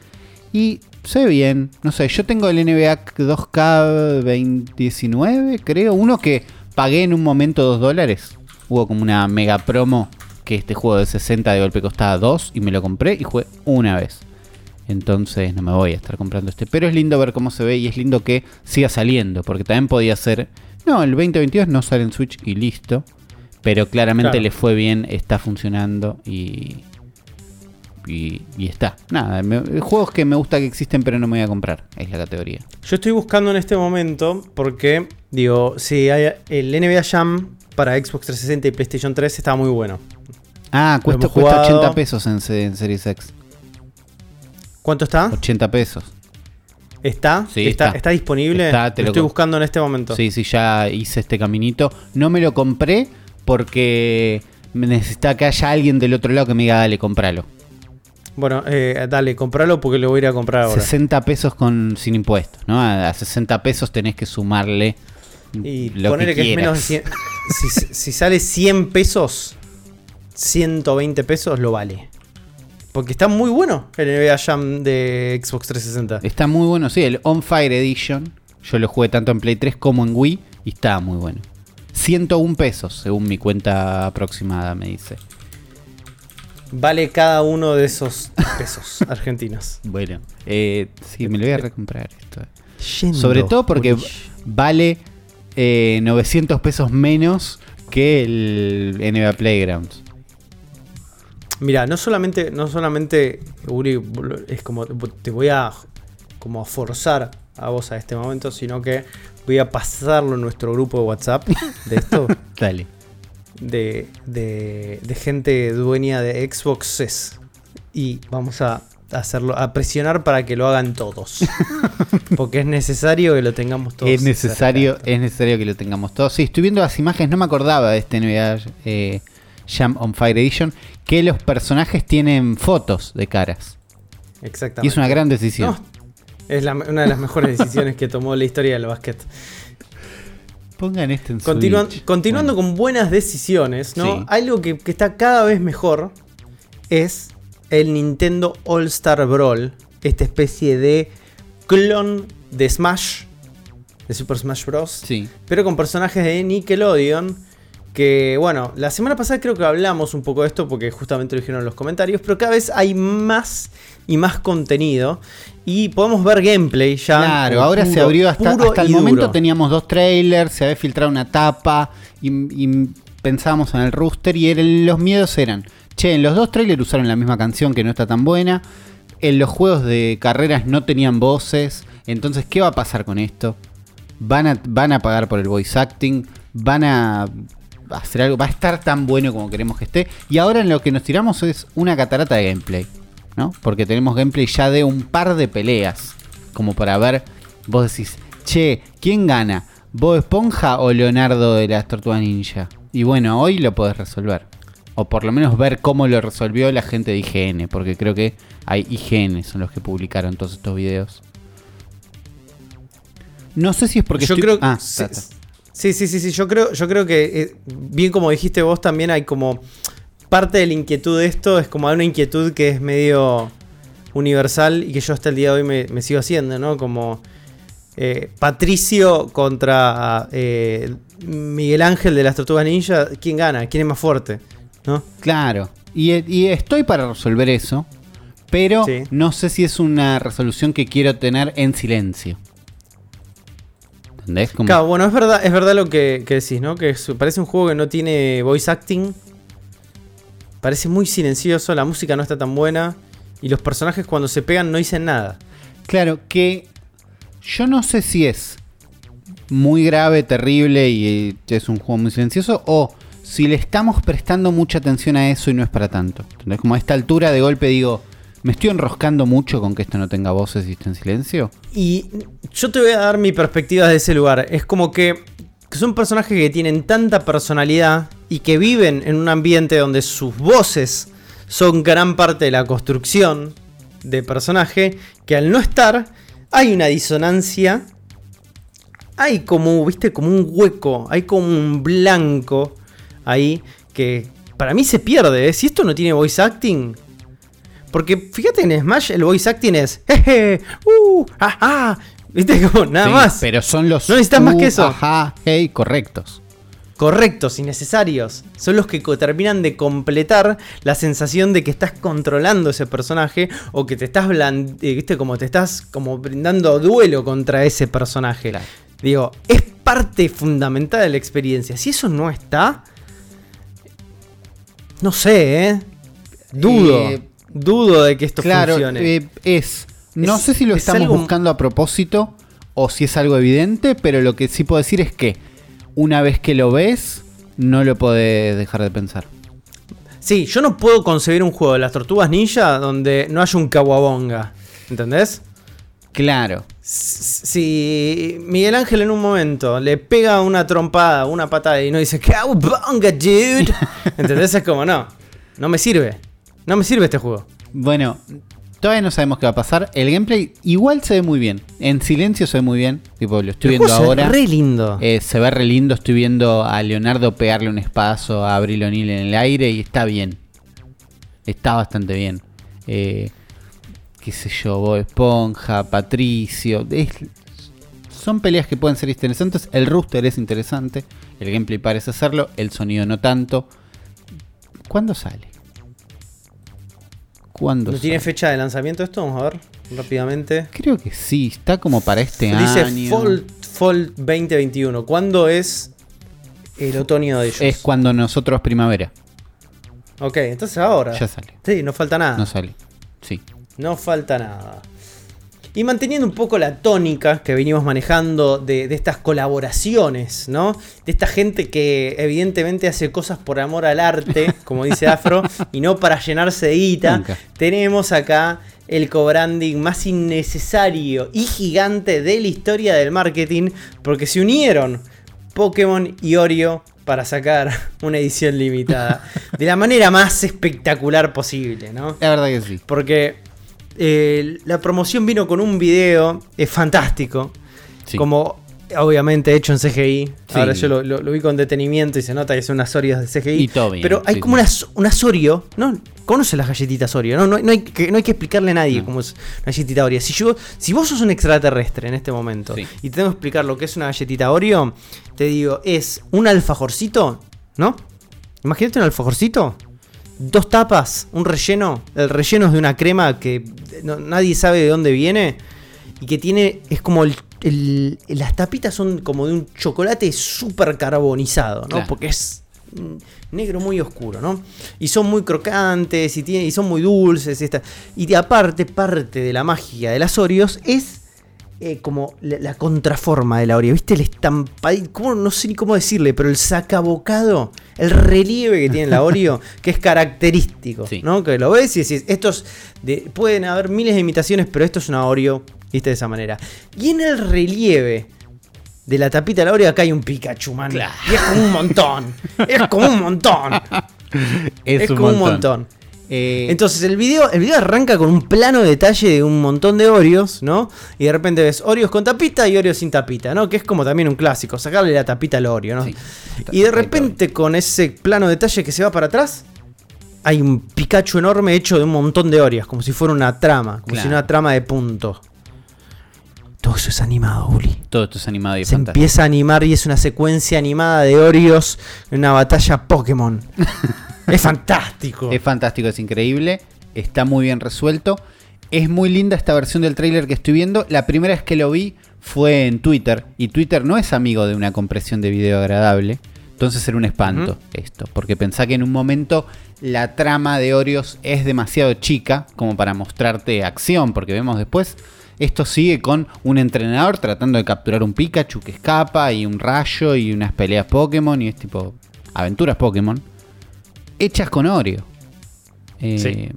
Y se ve bien, no sé, yo tengo el NBA 2K 2019, creo, uno que pagué en un momento 2 dólares. Hubo como una mega promo que este juego de 60 de golpe costaba 2 y me lo compré y jugué una vez. Entonces no me voy a estar comprando este. Pero es lindo ver cómo se ve y es lindo que siga saliendo. Porque también podía ser. No, el 2022 no sale en Switch y listo. Pero claramente Claro. le fue bien, está funcionando y. Y, y está. Nada, me- juegos que me gusta que existen pero no me voy a comprar. Es la categoría. Yo estoy buscando en este momento porque, digo, si hay el NBA Jam para Xbox 360 y PlayStation 3 está muy bueno. Ah, cuesta, cuesta jugado. 80 pesos en, en Series X. ¿Cuánto está? 80 pesos. ¿Está? Sí, ¿Está, está. está disponible? Está, te lo lo estoy buscando en este momento. Sí, sí, ya hice este caminito. No me lo compré porque me necesita que haya alguien del otro lado que me diga, dale, compralo. Bueno, eh, dale, compralo porque lo voy a ir a comprar ahora. 60 pesos con sin impuestos, ¿no? A, a 60 pesos tenés que sumarle Y lo que, que, es menos de quieras. [laughs] 100. si, si sale 100 pesos, 120 pesos lo vale. Porque está muy bueno el NBA Jam de Xbox 360. Está muy bueno, sí, el On Fire Edition. Yo lo jugué tanto en Play 3 como en Wii y está muy bueno. 101 pesos, según mi cuenta aproximada, me dice. Vale cada uno de esos pesos [laughs] argentinos. Bueno, eh, sí, me lo voy a recomprar esto. Yendo Sobre todo porque por- vale eh, 900 pesos menos que el NBA Playgrounds. Mira, no solamente, no solamente, Uri, es como te voy a como a forzar a vos a este momento, sino que voy a pasarlo en nuestro grupo de WhatsApp de esto, [laughs] Dale. De, de, de gente dueña de Xboxes. Y vamos a hacerlo, a presionar para que lo hagan todos. [laughs] Porque es necesario que lo tengamos todos. Es necesario, es necesario que lo tengamos todos. Sí, estoy viendo las imágenes, no me acordaba de este NBA eh, Jam on Fire Edition, que los personajes tienen fotos de caras. Exactamente. Y es una gran decisión. No, es la- una de las mejores decisiones que tomó la historia del básquet. Pongan esto en Continua- Switch. continuando Bueno, con buenas decisiones, ¿no? Sí. Algo que, que está cada vez mejor es el Nintendo All Star Brawl, esta especie de clon de Smash, de Super Smash Bros. Sí. pero con personajes de Nickelodeon. Que bueno, la semana pasada creo que hablamos un poco de esto porque justamente lo dijeron en los comentarios, pero cada vez hay más y más contenido y podemos ver gameplay ya. Claro, ahora se abrió hasta, hasta el momento duro. teníamos dos trailers, se había filtrado una tapa y, y pensábamos en el rooster y los miedos eran, che, en los dos trailers usaron la misma canción que no está tan buena, en los juegos de carreras no tenían voces, entonces, ¿qué va a pasar con esto? Van a, van a pagar por el voice acting, van a hacer algo, va a estar tan bueno como queremos que esté. Y ahora en lo que nos tiramos es una catarata de gameplay, ¿no? Porque tenemos gameplay ya de un par de peleas, como para ver, vos decís, che, ¿quién gana? ¿Bob Esponja o Leonardo de las Tortugas Ninja? Y bueno, hoy lo podés resolver. O por lo menos ver cómo lo resolvió la gente de IGN, porque creo que hay IGN son los que publicaron todos estos videos. No sé si es porque yo estoy- creo Ah, sí, sí, sí, sí, yo creo, yo creo que eh, bien como dijiste vos también hay como parte de la inquietud de esto es como hay una inquietud que es medio universal y que yo hasta el día de hoy me, me sigo haciendo, ¿no? Como eh, Patricio contra eh, Miguel Ángel de las Tortugas Ninja, ¿quién gana? ¿Quién es más fuerte? ¿No? Claro, y, y estoy para resolver eso, pero Sí. no sé si es una resolución que quiero tener en silencio. ¿Entendés? Como- Claro, bueno, es verdad, es verdad lo que, que decís, ¿no? Que es- parece un juego que no tiene voice acting. Parece muy silencioso, la música no está tan buena. Y los personajes cuando se pegan no dicen nada. Claro, que yo no sé si es muy grave, terrible y eh, es un juego muy silencioso o si le estamos prestando mucha atención a eso y no es para tanto. ¿Entendés? Como a esta altura de golpe digo, ¿me estoy enroscando mucho con que esto no tenga voces y esté en silencio? Y yo te voy a dar mi perspectiva de ese lugar. Es como que son personajes que tienen tanta personalidad y que viven en un ambiente donde sus voces son gran parte de la construcción de personaje, que al no estar hay una disonancia, hay como, viste, como un hueco, hay como un blanco ahí que para mí se pierde. ¿eh? Si esto no tiene voice acting, porque fíjate en Smash el voice acting es jeje, uh, ajá, viste [laughs] como nada Sí, más. Pero son los No necesitas más que eso. Ajá, hey, correctos. correctos y necesarios. Son los que terminan de completar la sensación de que estás controlando ese personaje o que te estás eh, viste como te estás como brindando duelo contra ese personaje. Claro. Digo, es parte fundamental de la experiencia. Si eso no está, no sé, ¿eh? Dudo. Eh, dudo de que esto Claro, funcione. eh, es. No Es- sé si lo es estamos algo- buscando a propósito o si es algo evidente, pero lo que sí puedo decir es que una vez que lo ves, no lo podés dejar de pensar. Sí, yo no puedo concebir un juego de las tortugas ninja donde no haya un kawabonga. ¿Entendés? Claro. Si Miguel Ángel en un momento le pega una trompada, una patada y no dice Cowabunga, dude. [laughs] ¿Entendés? Es como, no, no me sirve. No me sirve este juego. Bueno, todavía no sabemos qué va a pasar. El gameplay igual se ve muy bien. En silencio se ve muy bien. Tipo, lo estoy El viendo juego se ve ahora. re lindo. Eh, se ve re lindo. Estoy viendo a Leonardo pegarle un espazo a Abril O'Neill en el aire y está bien. Está bastante bien. Eh, qué sé yo, Bob Esponja, Patricio. es- son peleas que pueden ser interesantes. El rooster es interesante. El gameplay parece serlo. El sonido no tanto. ¿Cuándo sale? Cuándo ¿No tiene fecha de lanzamiento esto? Vamos a ver rápidamente. Creo que sí, está como para este Dice año. Fall, Fall 2021. ¿Cuándo es el otoño de ellos? Es cuando nosotros primavera. Ok, entonces ahora. Ya sale. Sí, no falta nada. No sale. Sí. No falta nada. Y manteniendo un poco la tónica que venimos manejando de, de estas colaboraciones, ¿no? De esta gente que evidentemente hace cosas por amor al arte, [laughs] como dice Afro, y no para llenarse de guita. Nunca. Tenemos acá el co-branding más innecesario y gigante de la historia del marketing, porque se unieron Pokémon y Oreo para sacar [laughs] una edición limitada. [laughs] De la manera más espectacular posible, ¿no? La verdad que sí. Porque eh, la promoción vino con un video eh, fantástico. Sí. Como obviamente hecho en CGI. Sí. Ahora yo lo, lo- lo vi con detenimiento y se nota que son unas Oreos de CGI. Y todo bien, Pero hay sí, como unas, unas Oreo. ¿no? Conoce las galletitas Oreo. ¿no? No, no hay que, no hay que explicarle a nadie No. cómo es una galletita Oreo. Si, yo, si vos sos un extraterrestre en este momento Sí. y te tengo que explicar lo que es una galletita Oreo, te digo, es un alfajorcito, ¿no? Imagínate un alfajorcito dos tapas, un relleno. El relleno es de una crema que no- nadie sabe de dónde viene. Y que tiene. Es como el. el- las tapitas son como de un chocolate súper carbonizado, ¿no? Claro. Porque es negro muy oscuro, ¿no? Y son muy crocantes y, tiene- y son muy dulces. Y, esta- y aparte, parte de la magia de las Oreos es eh, como la, la contraforma de la Oreo. ¿Viste? El estampadito, no sé ni cómo decirle, pero el sacabocado, el relieve que tiene la Oreo, [laughs] que es característico, Sí. ¿no? Que lo ves y decís, estos de, pueden haber miles de imitaciones, pero esto es una Oreo, ¿viste? De esa manera. Y en el relieve de la tapita de la Oreo acá hay un Pikachu, man. Claro. Y es como un montón. es como un montón. [laughs] Es, como un montón. Eh, Entonces el video, el video arranca con un plano de detalle de un montón de Oreos, ¿no? Y de repente ves Oreos con tapita y Oreos sin tapita, ¿no? Que es como también un clásico, sacarle la tapita al Oreo, ¿no? Sí. Y de repente con ese plano de detalle que se va para atrás, hay un Pikachu enorme hecho de un montón de Oreos, como si fuera una trama, como Claro. si una trama de puntos. Todo eso es animado, Uli. todo esto es animado y Se empieza a animar y es una secuencia animada de Oreos en una batalla Pokémon. [laughs] es fantástico. Es fantástico, es increíble. Está muy bien resuelto. Es muy linda esta versión del tráiler que estoy viendo. La primera vez que lo vi fue en Twitter. Y Twitter no es amigo de una compresión de video agradable. Entonces era un espanto esto. Porque pensá que en un momento la trama de Oreos es demasiado chica como para mostrarte acción. Porque vemos después. Esto sigue con un entrenador tratando de capturar un Pikachu que escapa y un rayo y unas peleas Pokémon y es tipo aventuras Pokémon hechas con Oreo. Eh, Sí.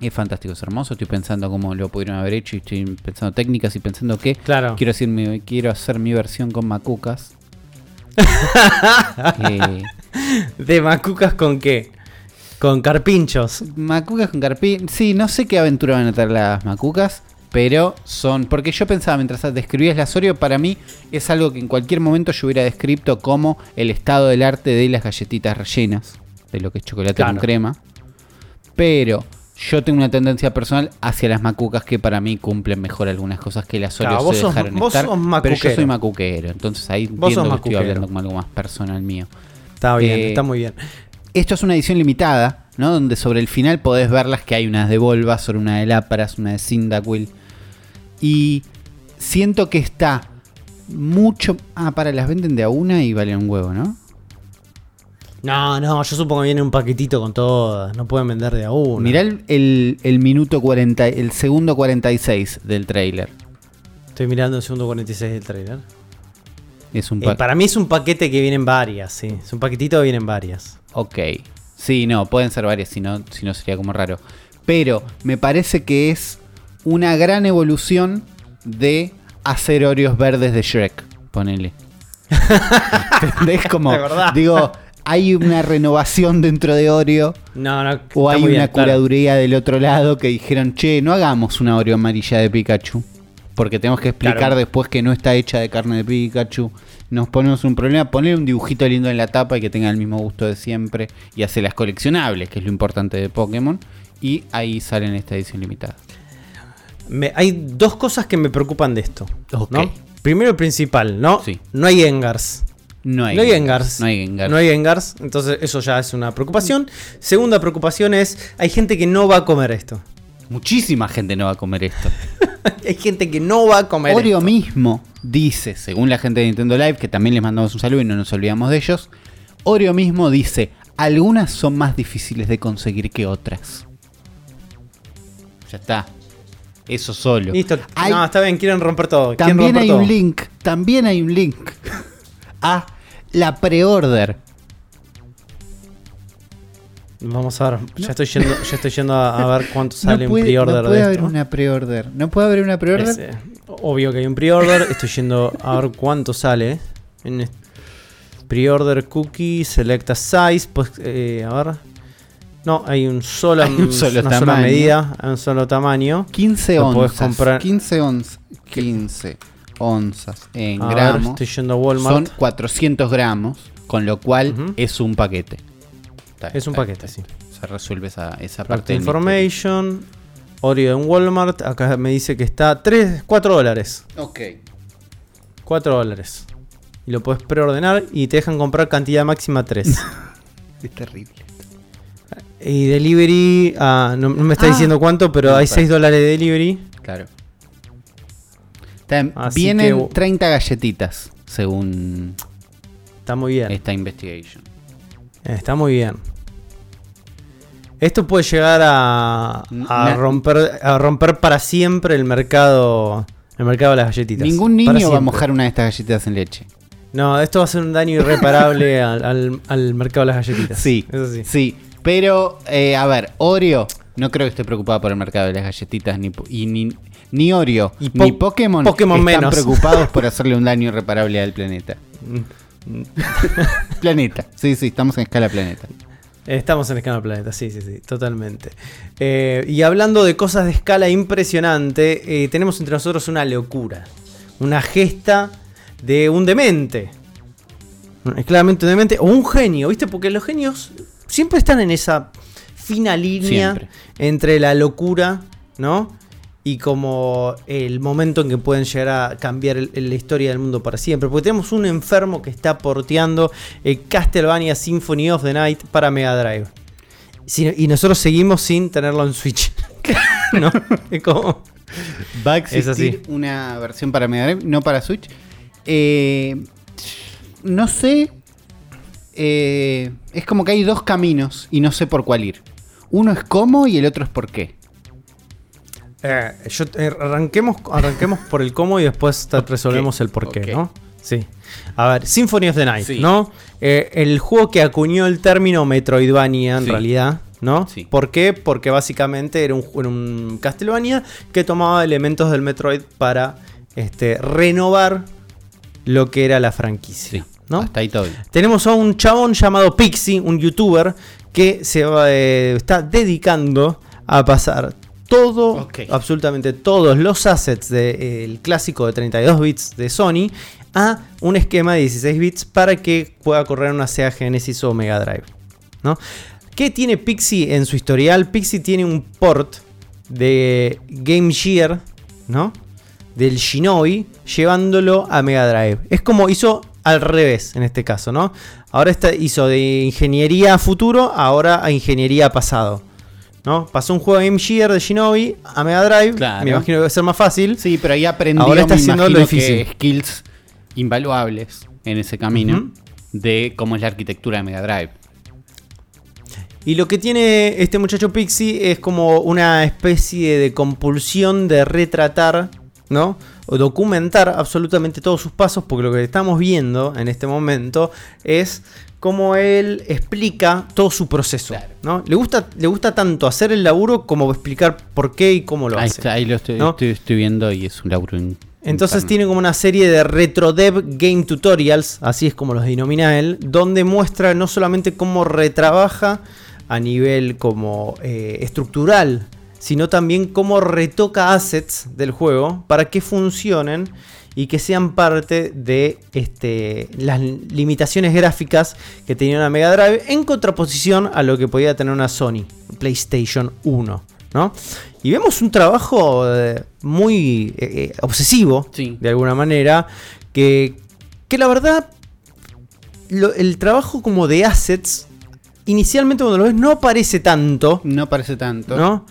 Es fantástico, es hermoso. Estoy pensando cómo lo pudieron haber hecho y estoy pensando técnicas y pensando que Claro. quiero, decir mi- quiero hacer mi versión con macucas. [laughs] Eh, ¿De macucas con qué? Con carpinchos. macucas con carpín. Sí, no sé qué aventura van a tener las macucas. Pero son. Porque yo pensaba mientras describías las Oreo, para mí es algo que en cualquier momento yo hubiera descrito como el estado del arte de las galletitas rellenas. De lo que es chocolate Claro. con crema. Pero yo tengo una tendencia personal hacia las macucas que para mí cumplen mejor algunas cosas que las Oreo Claro, vos se sos- dejaron estar. pero yo soy macuquero. Entonces ahí entiendo que estoy hablando como algo más personal mío. Está bien, Eh, está muy bien. Esto es una edición limitada, ¿no? Donde sobre el final podés verlas que hay unas de Bulbasaur, una de Lapras, una de Cyndaquil. Y siento que está mucho... Ah, para, las venden de a una y valen un huevo, ¿no? No, no, yo supongo que viene un paquetito con todas. No pueden vender de a uno. Mirá el, el- el minuto 40, el segundo 46 del trailer. Estoy mirando el segundo 46 del trailer. Es un Eh, pa- para mí es un paquete que vienen varias, sí. Es un paquetito que vienen varias. Ok. Sí, no, pueden ser varias, si no, si no sería como raro. Pero me parece que es una gran evolución de hacer Oreos verdes de Shrek. Ponele. [laughs] ¿Entendés? Como, De verdad. digo, hay una renovación dentro de Oreo. No, no. O hay una claro. curaduría del otro lado que dijeron, che, no hagamos una Oreo amarilla de Pikachu. Porque tenemos que explicar Claro. después que no está hecha de carne de Pikachu. Nos ponemos un problema, poner un dibujito lindo en la tapa y que tenga el mismo gusto de siempre. Y hacer las coleccionables, que es lo importante de Pokémon. Y ahí sale en esta edición limitada. Me- hay dos cosas que me preocupan de esto. Ok. ¿no? Primero y principal, ¿no? Sí. No hay Engars. No hay, No hay Gengars. No hay Gengars. No hay Gengars, entonces eso ya es una, preocupación. Segunda preocupación es, hay gente que no va a comer esto. Muchísima gente no va a comer esto. [laughs] hay gente que no va a comer Oreo esto. mismo dice, según la gente de Nintendo Live, que también les mandamos un saludo y no nos olvidamos de ellos, Oreo mismo dice, algunas son más difíciles de conseguir que otras. Ya está. Eso solo. Listo. Hay- no, está bien, quieren romper todo. también romper hay todo. un link, también hay un link a la pre-order. Vamos a ver, ya estoy yendo, ya estoy yendo a, a ver cuánto [laughs] sale no puede, un pre-order no puede de haber esto. una pre-order. No puede haber una pre-order. Es, eh, obvio que hay un pre-order. Estoy yendo a ver cuánto sale. En pre-order cookie, selecta size. Pues, eh, a ver. No, hay un solo, Hay un solo una sola tamaño. medida, hay un solo tamaño. 15 Lo podés onzas. comprar- 15 onzas. 15 onzas en A ver, gramos. estoy yendo a Walmart. Son 400 gramos, con lo cual es un paquete. Está- es un está- paquete, sí. Se resuelve esa, esa parte. Information. Oreo en Walmart. Acá me dice que está 3, 4 dólares. Ok. 4 dólares. Y lo puedes preordenar y te dejan comprar cantidad máxima 3. [laughs] Es terrible. y delivery, ah, no, no me está Ah. diciendo cuánto, pero No, hay para. 6 dólares de delivery. Claro. Está- vienen que- 30 galletitas, según Está muy bien. esta investigation. Está muy bien. Esto puede llegar a, a romper a romper para siempre el mercado el mercado de las galletitas. Ningún niño va a mojar una de estas galletitas en leche. No, esto va a ser un daño irreparable [laughs] al, al- al mercado de las galletitas. Sí, Eso sí. sí. Pero, eh, a ver, Oreo, no creo que esté preocupado por el mercado de las galletitas, ni, y ni, ni Oreo, Y po- ni Pokémon, Pokémon están menos. preocupados por [laughs] hacerle un daño irreparable al planeta. [laughs] planeta, sí, sí, estamos en escala planeta. Estamos en escala planeta, sí, sí, sí, totalmente. Eh, y hablando de cosas de escala impresionante, eh, tenemos entre nosotros una locura. Una gesta de un demente. Es claramente un demente o un genio, ¿viste? Porque los genios siempre están en esa fina línea Siempre. entre la locura, ¿no? Y como el momento en que pueden llegar a cambiar el- la historia del mundo para siempre. Porque tenemos un enfermo que está porteando el Castlevania Symphony of the Night para Mega Drive. Y nosotros seguimos sin tenerlo en Switch. [laughs] ¿No? Es como. Va a Es así. existir una versión para Mega Drive, no para Switch. Eh, no sé. eh, es como que hay dos caminos y no sé por cuál ir. Uno es cómo y el otro es por qué. Eh, yo- eh, arranquemos, arranquemos por el cómo y después resolvemos el porqué, ok. ¿no? Sí. A ver, Symphony of the Night, Sí. ¿no? Eh, el juego que acuñó el término Metroidvania en Sí. realidad, ¿no? Sí. ¿Por qué? Porque básicamente era un, era un Castlevania que tomaba elementos del Metroid para este, renovar lo que era la franquicia, Sí, ¿no? Hasta ahí todo. Tenemos a un chabón llamado Pixie, un youtuber, que se va, está dedicando a pasar todo, absolutamente todos los assets del clásico de 32 bits de Sony a un esquema de 16 bits para que pueda correr una Sega Genesis o Mega Drive. ¿no? ¿Qué tiene Pixie en su historial? Pixie tiene un port de Game Gear, ¿no? Del Shinobi, llevándolo a Mega Drive. Es como hizo al revés en este caso, ¿no? Ahora está, hizo de ingeniería a futuro, ahora a ingeniería a pasado. ¿No? Pasó un juego de Game Gear de Shinobi a Mega Drive. Claro. Me imagino que va a ser más fácil. Sí, pero ahí aprendió Ahora está haciendo lo difícil. que skills invaluables en ese camino de cómo es la arquitectura de Mega Drive. Y lo que tiene este muchacho Pixie es como una especie de compulsión de retratar, ¿no? O documentar absolutamente todos sus pasos, porque lo que estamos viendo en este momento es cómo él explica todo su proceso, Claro. ¿no? Le gusta, le gusta tanto hacer el laburo como explicar por qué y cómo lo Ahí, hace. está, ahí lo estoy, ¿no? estoy- estoy viendo y es un laburo. in- Entonces tiene como una serie de retrodev game tutorials, así es como los denomina él, donde muestra no solamente cómo retrabaja a nivel como eh, estructural, sino también cómo retoca assets del juego para que funcionen y que sean parte de este, las limitaciones gráficas que tenía una Mega Drive en contraposición a lo que podía tener una Sony PlayStation 1. ¿no? Y vemos un trabajo eh, muy eh, eh, obsesivo, Sí. de alguna manera, que, que la verdad lo- el trabajo como de assets, inicialmente cuando lo ves no aparece tanto, No parece tanto. ¿no?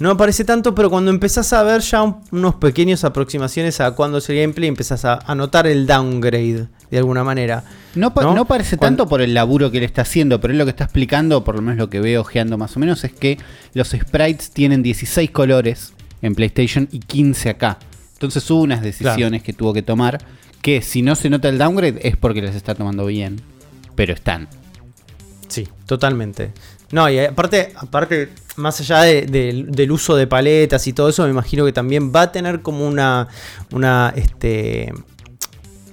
No aparece tanto, pero cuando empezás a ver ya un- unos pequeños aproximaciones a cuándo es el gameplay, empezás a, a notar el downgrade de alguna manera. No, ¿No? no parece Cuando- tanto por el laburo que él está haciendo, pero él lo que está explicando, por lo menos lo que veo ojeando más o menos, es que los sprites tienen 16 colores en PlayStation y 15 acá. Entonces hubo unas decisiones que tuvo que tomar que si no se nota el downgrade es porque les está tomando bien, pero están. Sí, totalmente. No, y aparte, aparte más allá de- de- del uso de paletas y todo eso, me imagino que también va a tener como una, una, este,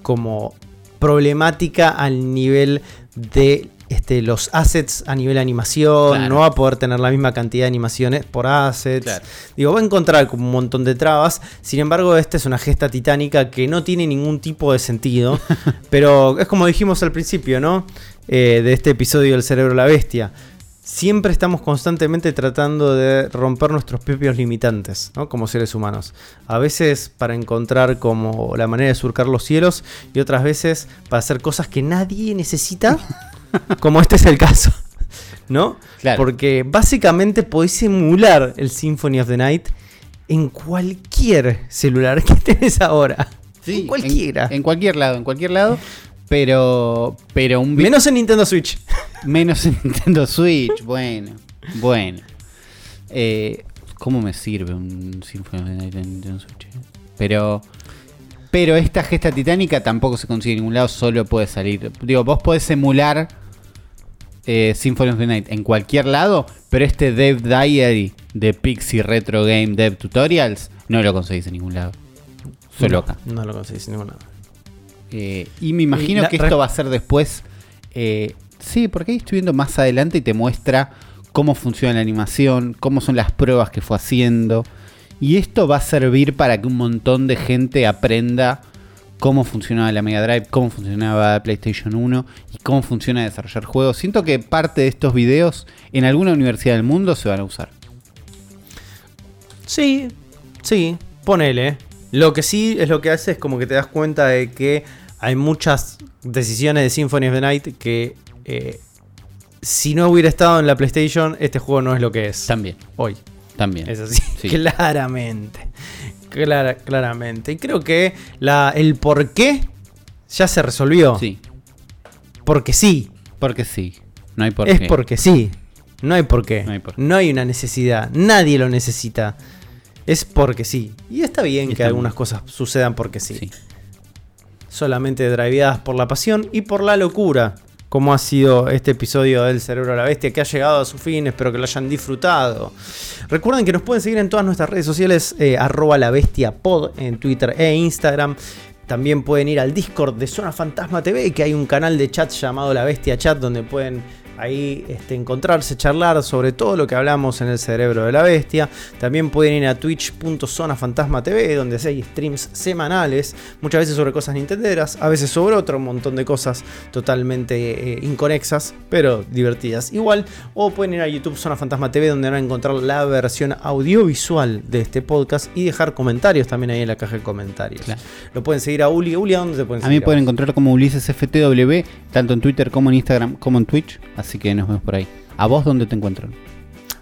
como problemática al nivel de este, los assets a nivel animación, Claro. no va a poder tener la misma cantidad de animaciones por assets. Claro. Digo, va a encontrar como un montón de trabas. Sin embargo, esta es una gesta titánica que no tiene ningún tipo de sentido. [laughs] pero es como dijimos al principio, ¿no? Eh, de este episodio del cerebro la bestia. Siempre estamos constantemente tratando de romper nuestros propios limitantes, ¿no? Como seres humanos. A veces para encontrar como la manera de surcar los cielos y otras veces para hacer cosas que nadie necesita, [laughs] como este es el caso, ¿no? Claro. Porque básicamente podés emular el Symphony of the Night en cualquier celular que [laughs] tenés ahora. Sí, en cualquiera. En, en cualquier lado, en cualquier lado. Pero, pero un Menos en Nintendo Switch. [laughs] menos en Nintendo Switch. Bueno, bueno. Eh, ¿Cómo me sirve un Symphony of the Night en Nintendo Switch? eh? Pero, pero esta gesta titánica tampoco se consigue en ningún lado, solo puede salir. Digo, vos podés emular eh, Symphony of the Night en cualquier lado, pero este Dev Diary de Pixie Retro Game Dev Tutorials no lo conseguís en ningún lado. Solo no, acá. No lo conseguís en ningún lado. Eh, y me imagino la- que esto va a ser después. eh, sí, porque ahí estoy viendo más adelante y te muestra cómo funciona la animación, cómo son las pruebas que fue haciendo. Y esto va a servir para que un montón de gente aprenda cómo funcionaba la Mega Drive, cómo funcionaba la PlayStation 1 y cómo funciona desarrollar juegos. Siento que parte de estos videos en alguna universidad del mundo se van a usar. Sí, sí, ponele. Lo que sí es lo que hace es como que te das cuenta de que hay muchas decisiones de Symphony of the Night que eh, si no hubiera estado en la PlayStation, este juego no es lo que es También, hoy. también. Es así, Sí. [laughs] claramente. Clara- claramente. Y creo que la, el por qué ya se resolvió. Sí, Porque sí. porque sí. No hay por es qué. porque sí. No hay por qué. No hay por qué. No hay una necesidad. Nadie lo necesita. Es porque sí. Y está bien Y que algunas bien. cosas sucedan porque sí. Sí. Solamente driveadas por la pasión y por la locura. Como ha sido este episodio del Cerebro de la Bestia que ha llegado a su fin. Espero que lo hayan disfrutado. Recuerden que nos pueden seguir en todas nuestras redes sociales. eh, arroba la bestia pod en Twitter e Instagram. También pueden ir al Discord de Zona Fantasma TV, que hay un canal de chat llamado La Bestia Chat, donde pueden ahí este, encontrarse, charlar sobre todo lo que hablamos en el cerebro de la bestia. También pueden ir a twitch.zonafantasma TV, donde hay streams semanales, muchas veces sobre cosas nintenderas, a veces sobre otro montón de cosas totalmente eh, inconexas, pero divertidas igual. O pueden ir a YouTube Zona Fantasma TV, donde van a encontrar la versión audiovisual de este podcast y dejar comentarios también ahí en la caja de comentarios. Claro. Lo pueden seguir a Uli. Uli, ¿a dónde se pueden A seguir? mí pueden encontrar como Ulises FTW, tanto en Twitter como en Instagram, como en Twitch. Así que nos vemos por ahí. ¿A vos dónde te encuentran?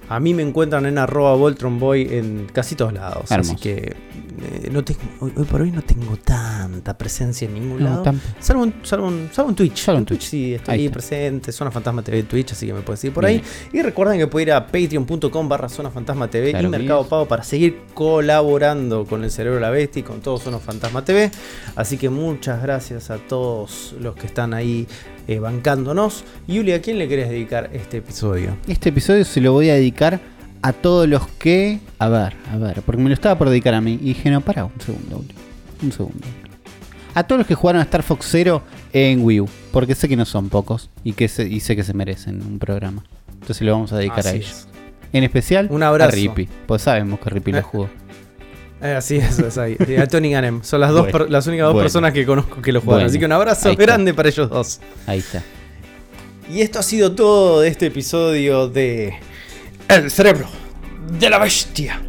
A mí me encuentran en arroba Voltronboy en casi todos lados. Hermoso. Así que eh, no tengo, hoy, hoy por hoy no tengo tanta presencia en ningún No, lado. Salvo en, salvo, en, salvo en Twitch. Salvo en Twitch. sí, estoy Ahí presente. Zona Fantasma TV en Twitch, así que me pueden seguir por Bien. ahí. Y recuerden que pueden ir a patreon.com barra Zona Fantasma TV Claro y Mercado es. Pago para seguir colaborando con el Cerebro de la Bestia y con todo Zona Fantasma TV. Así que muchas gracias a todos los que están ahí eh, bancándonos. Yuli, ¿a quién le querés dedicar este episodio? Este episodio se lo voy a dedicar a todos los que. A ver, a ver, porque me lo estaba por dedicar a mí. Y dije, no, para, un segundo, Un segundo. A todos los que jugaron a Star Fox Zero en Wii U. Porque sé que no son pocos y, que se- y sé que se merecen un programa. Entonces lo vamos a dedicar a ellos. es. En especial Un abrazo. a Rippy. Pues sabemos que Rippy lo jugó. Eh, así es, es ahí. Y a Tony Ganem. Son las, dos Bueno, per- las únicas dos bueno. personas que conozco que lo juegan. Bueno, Así que un abrazo grande para ellos dos. Ahí está. Y esto ha sido todo de este episodio de El cerebro de la bestia.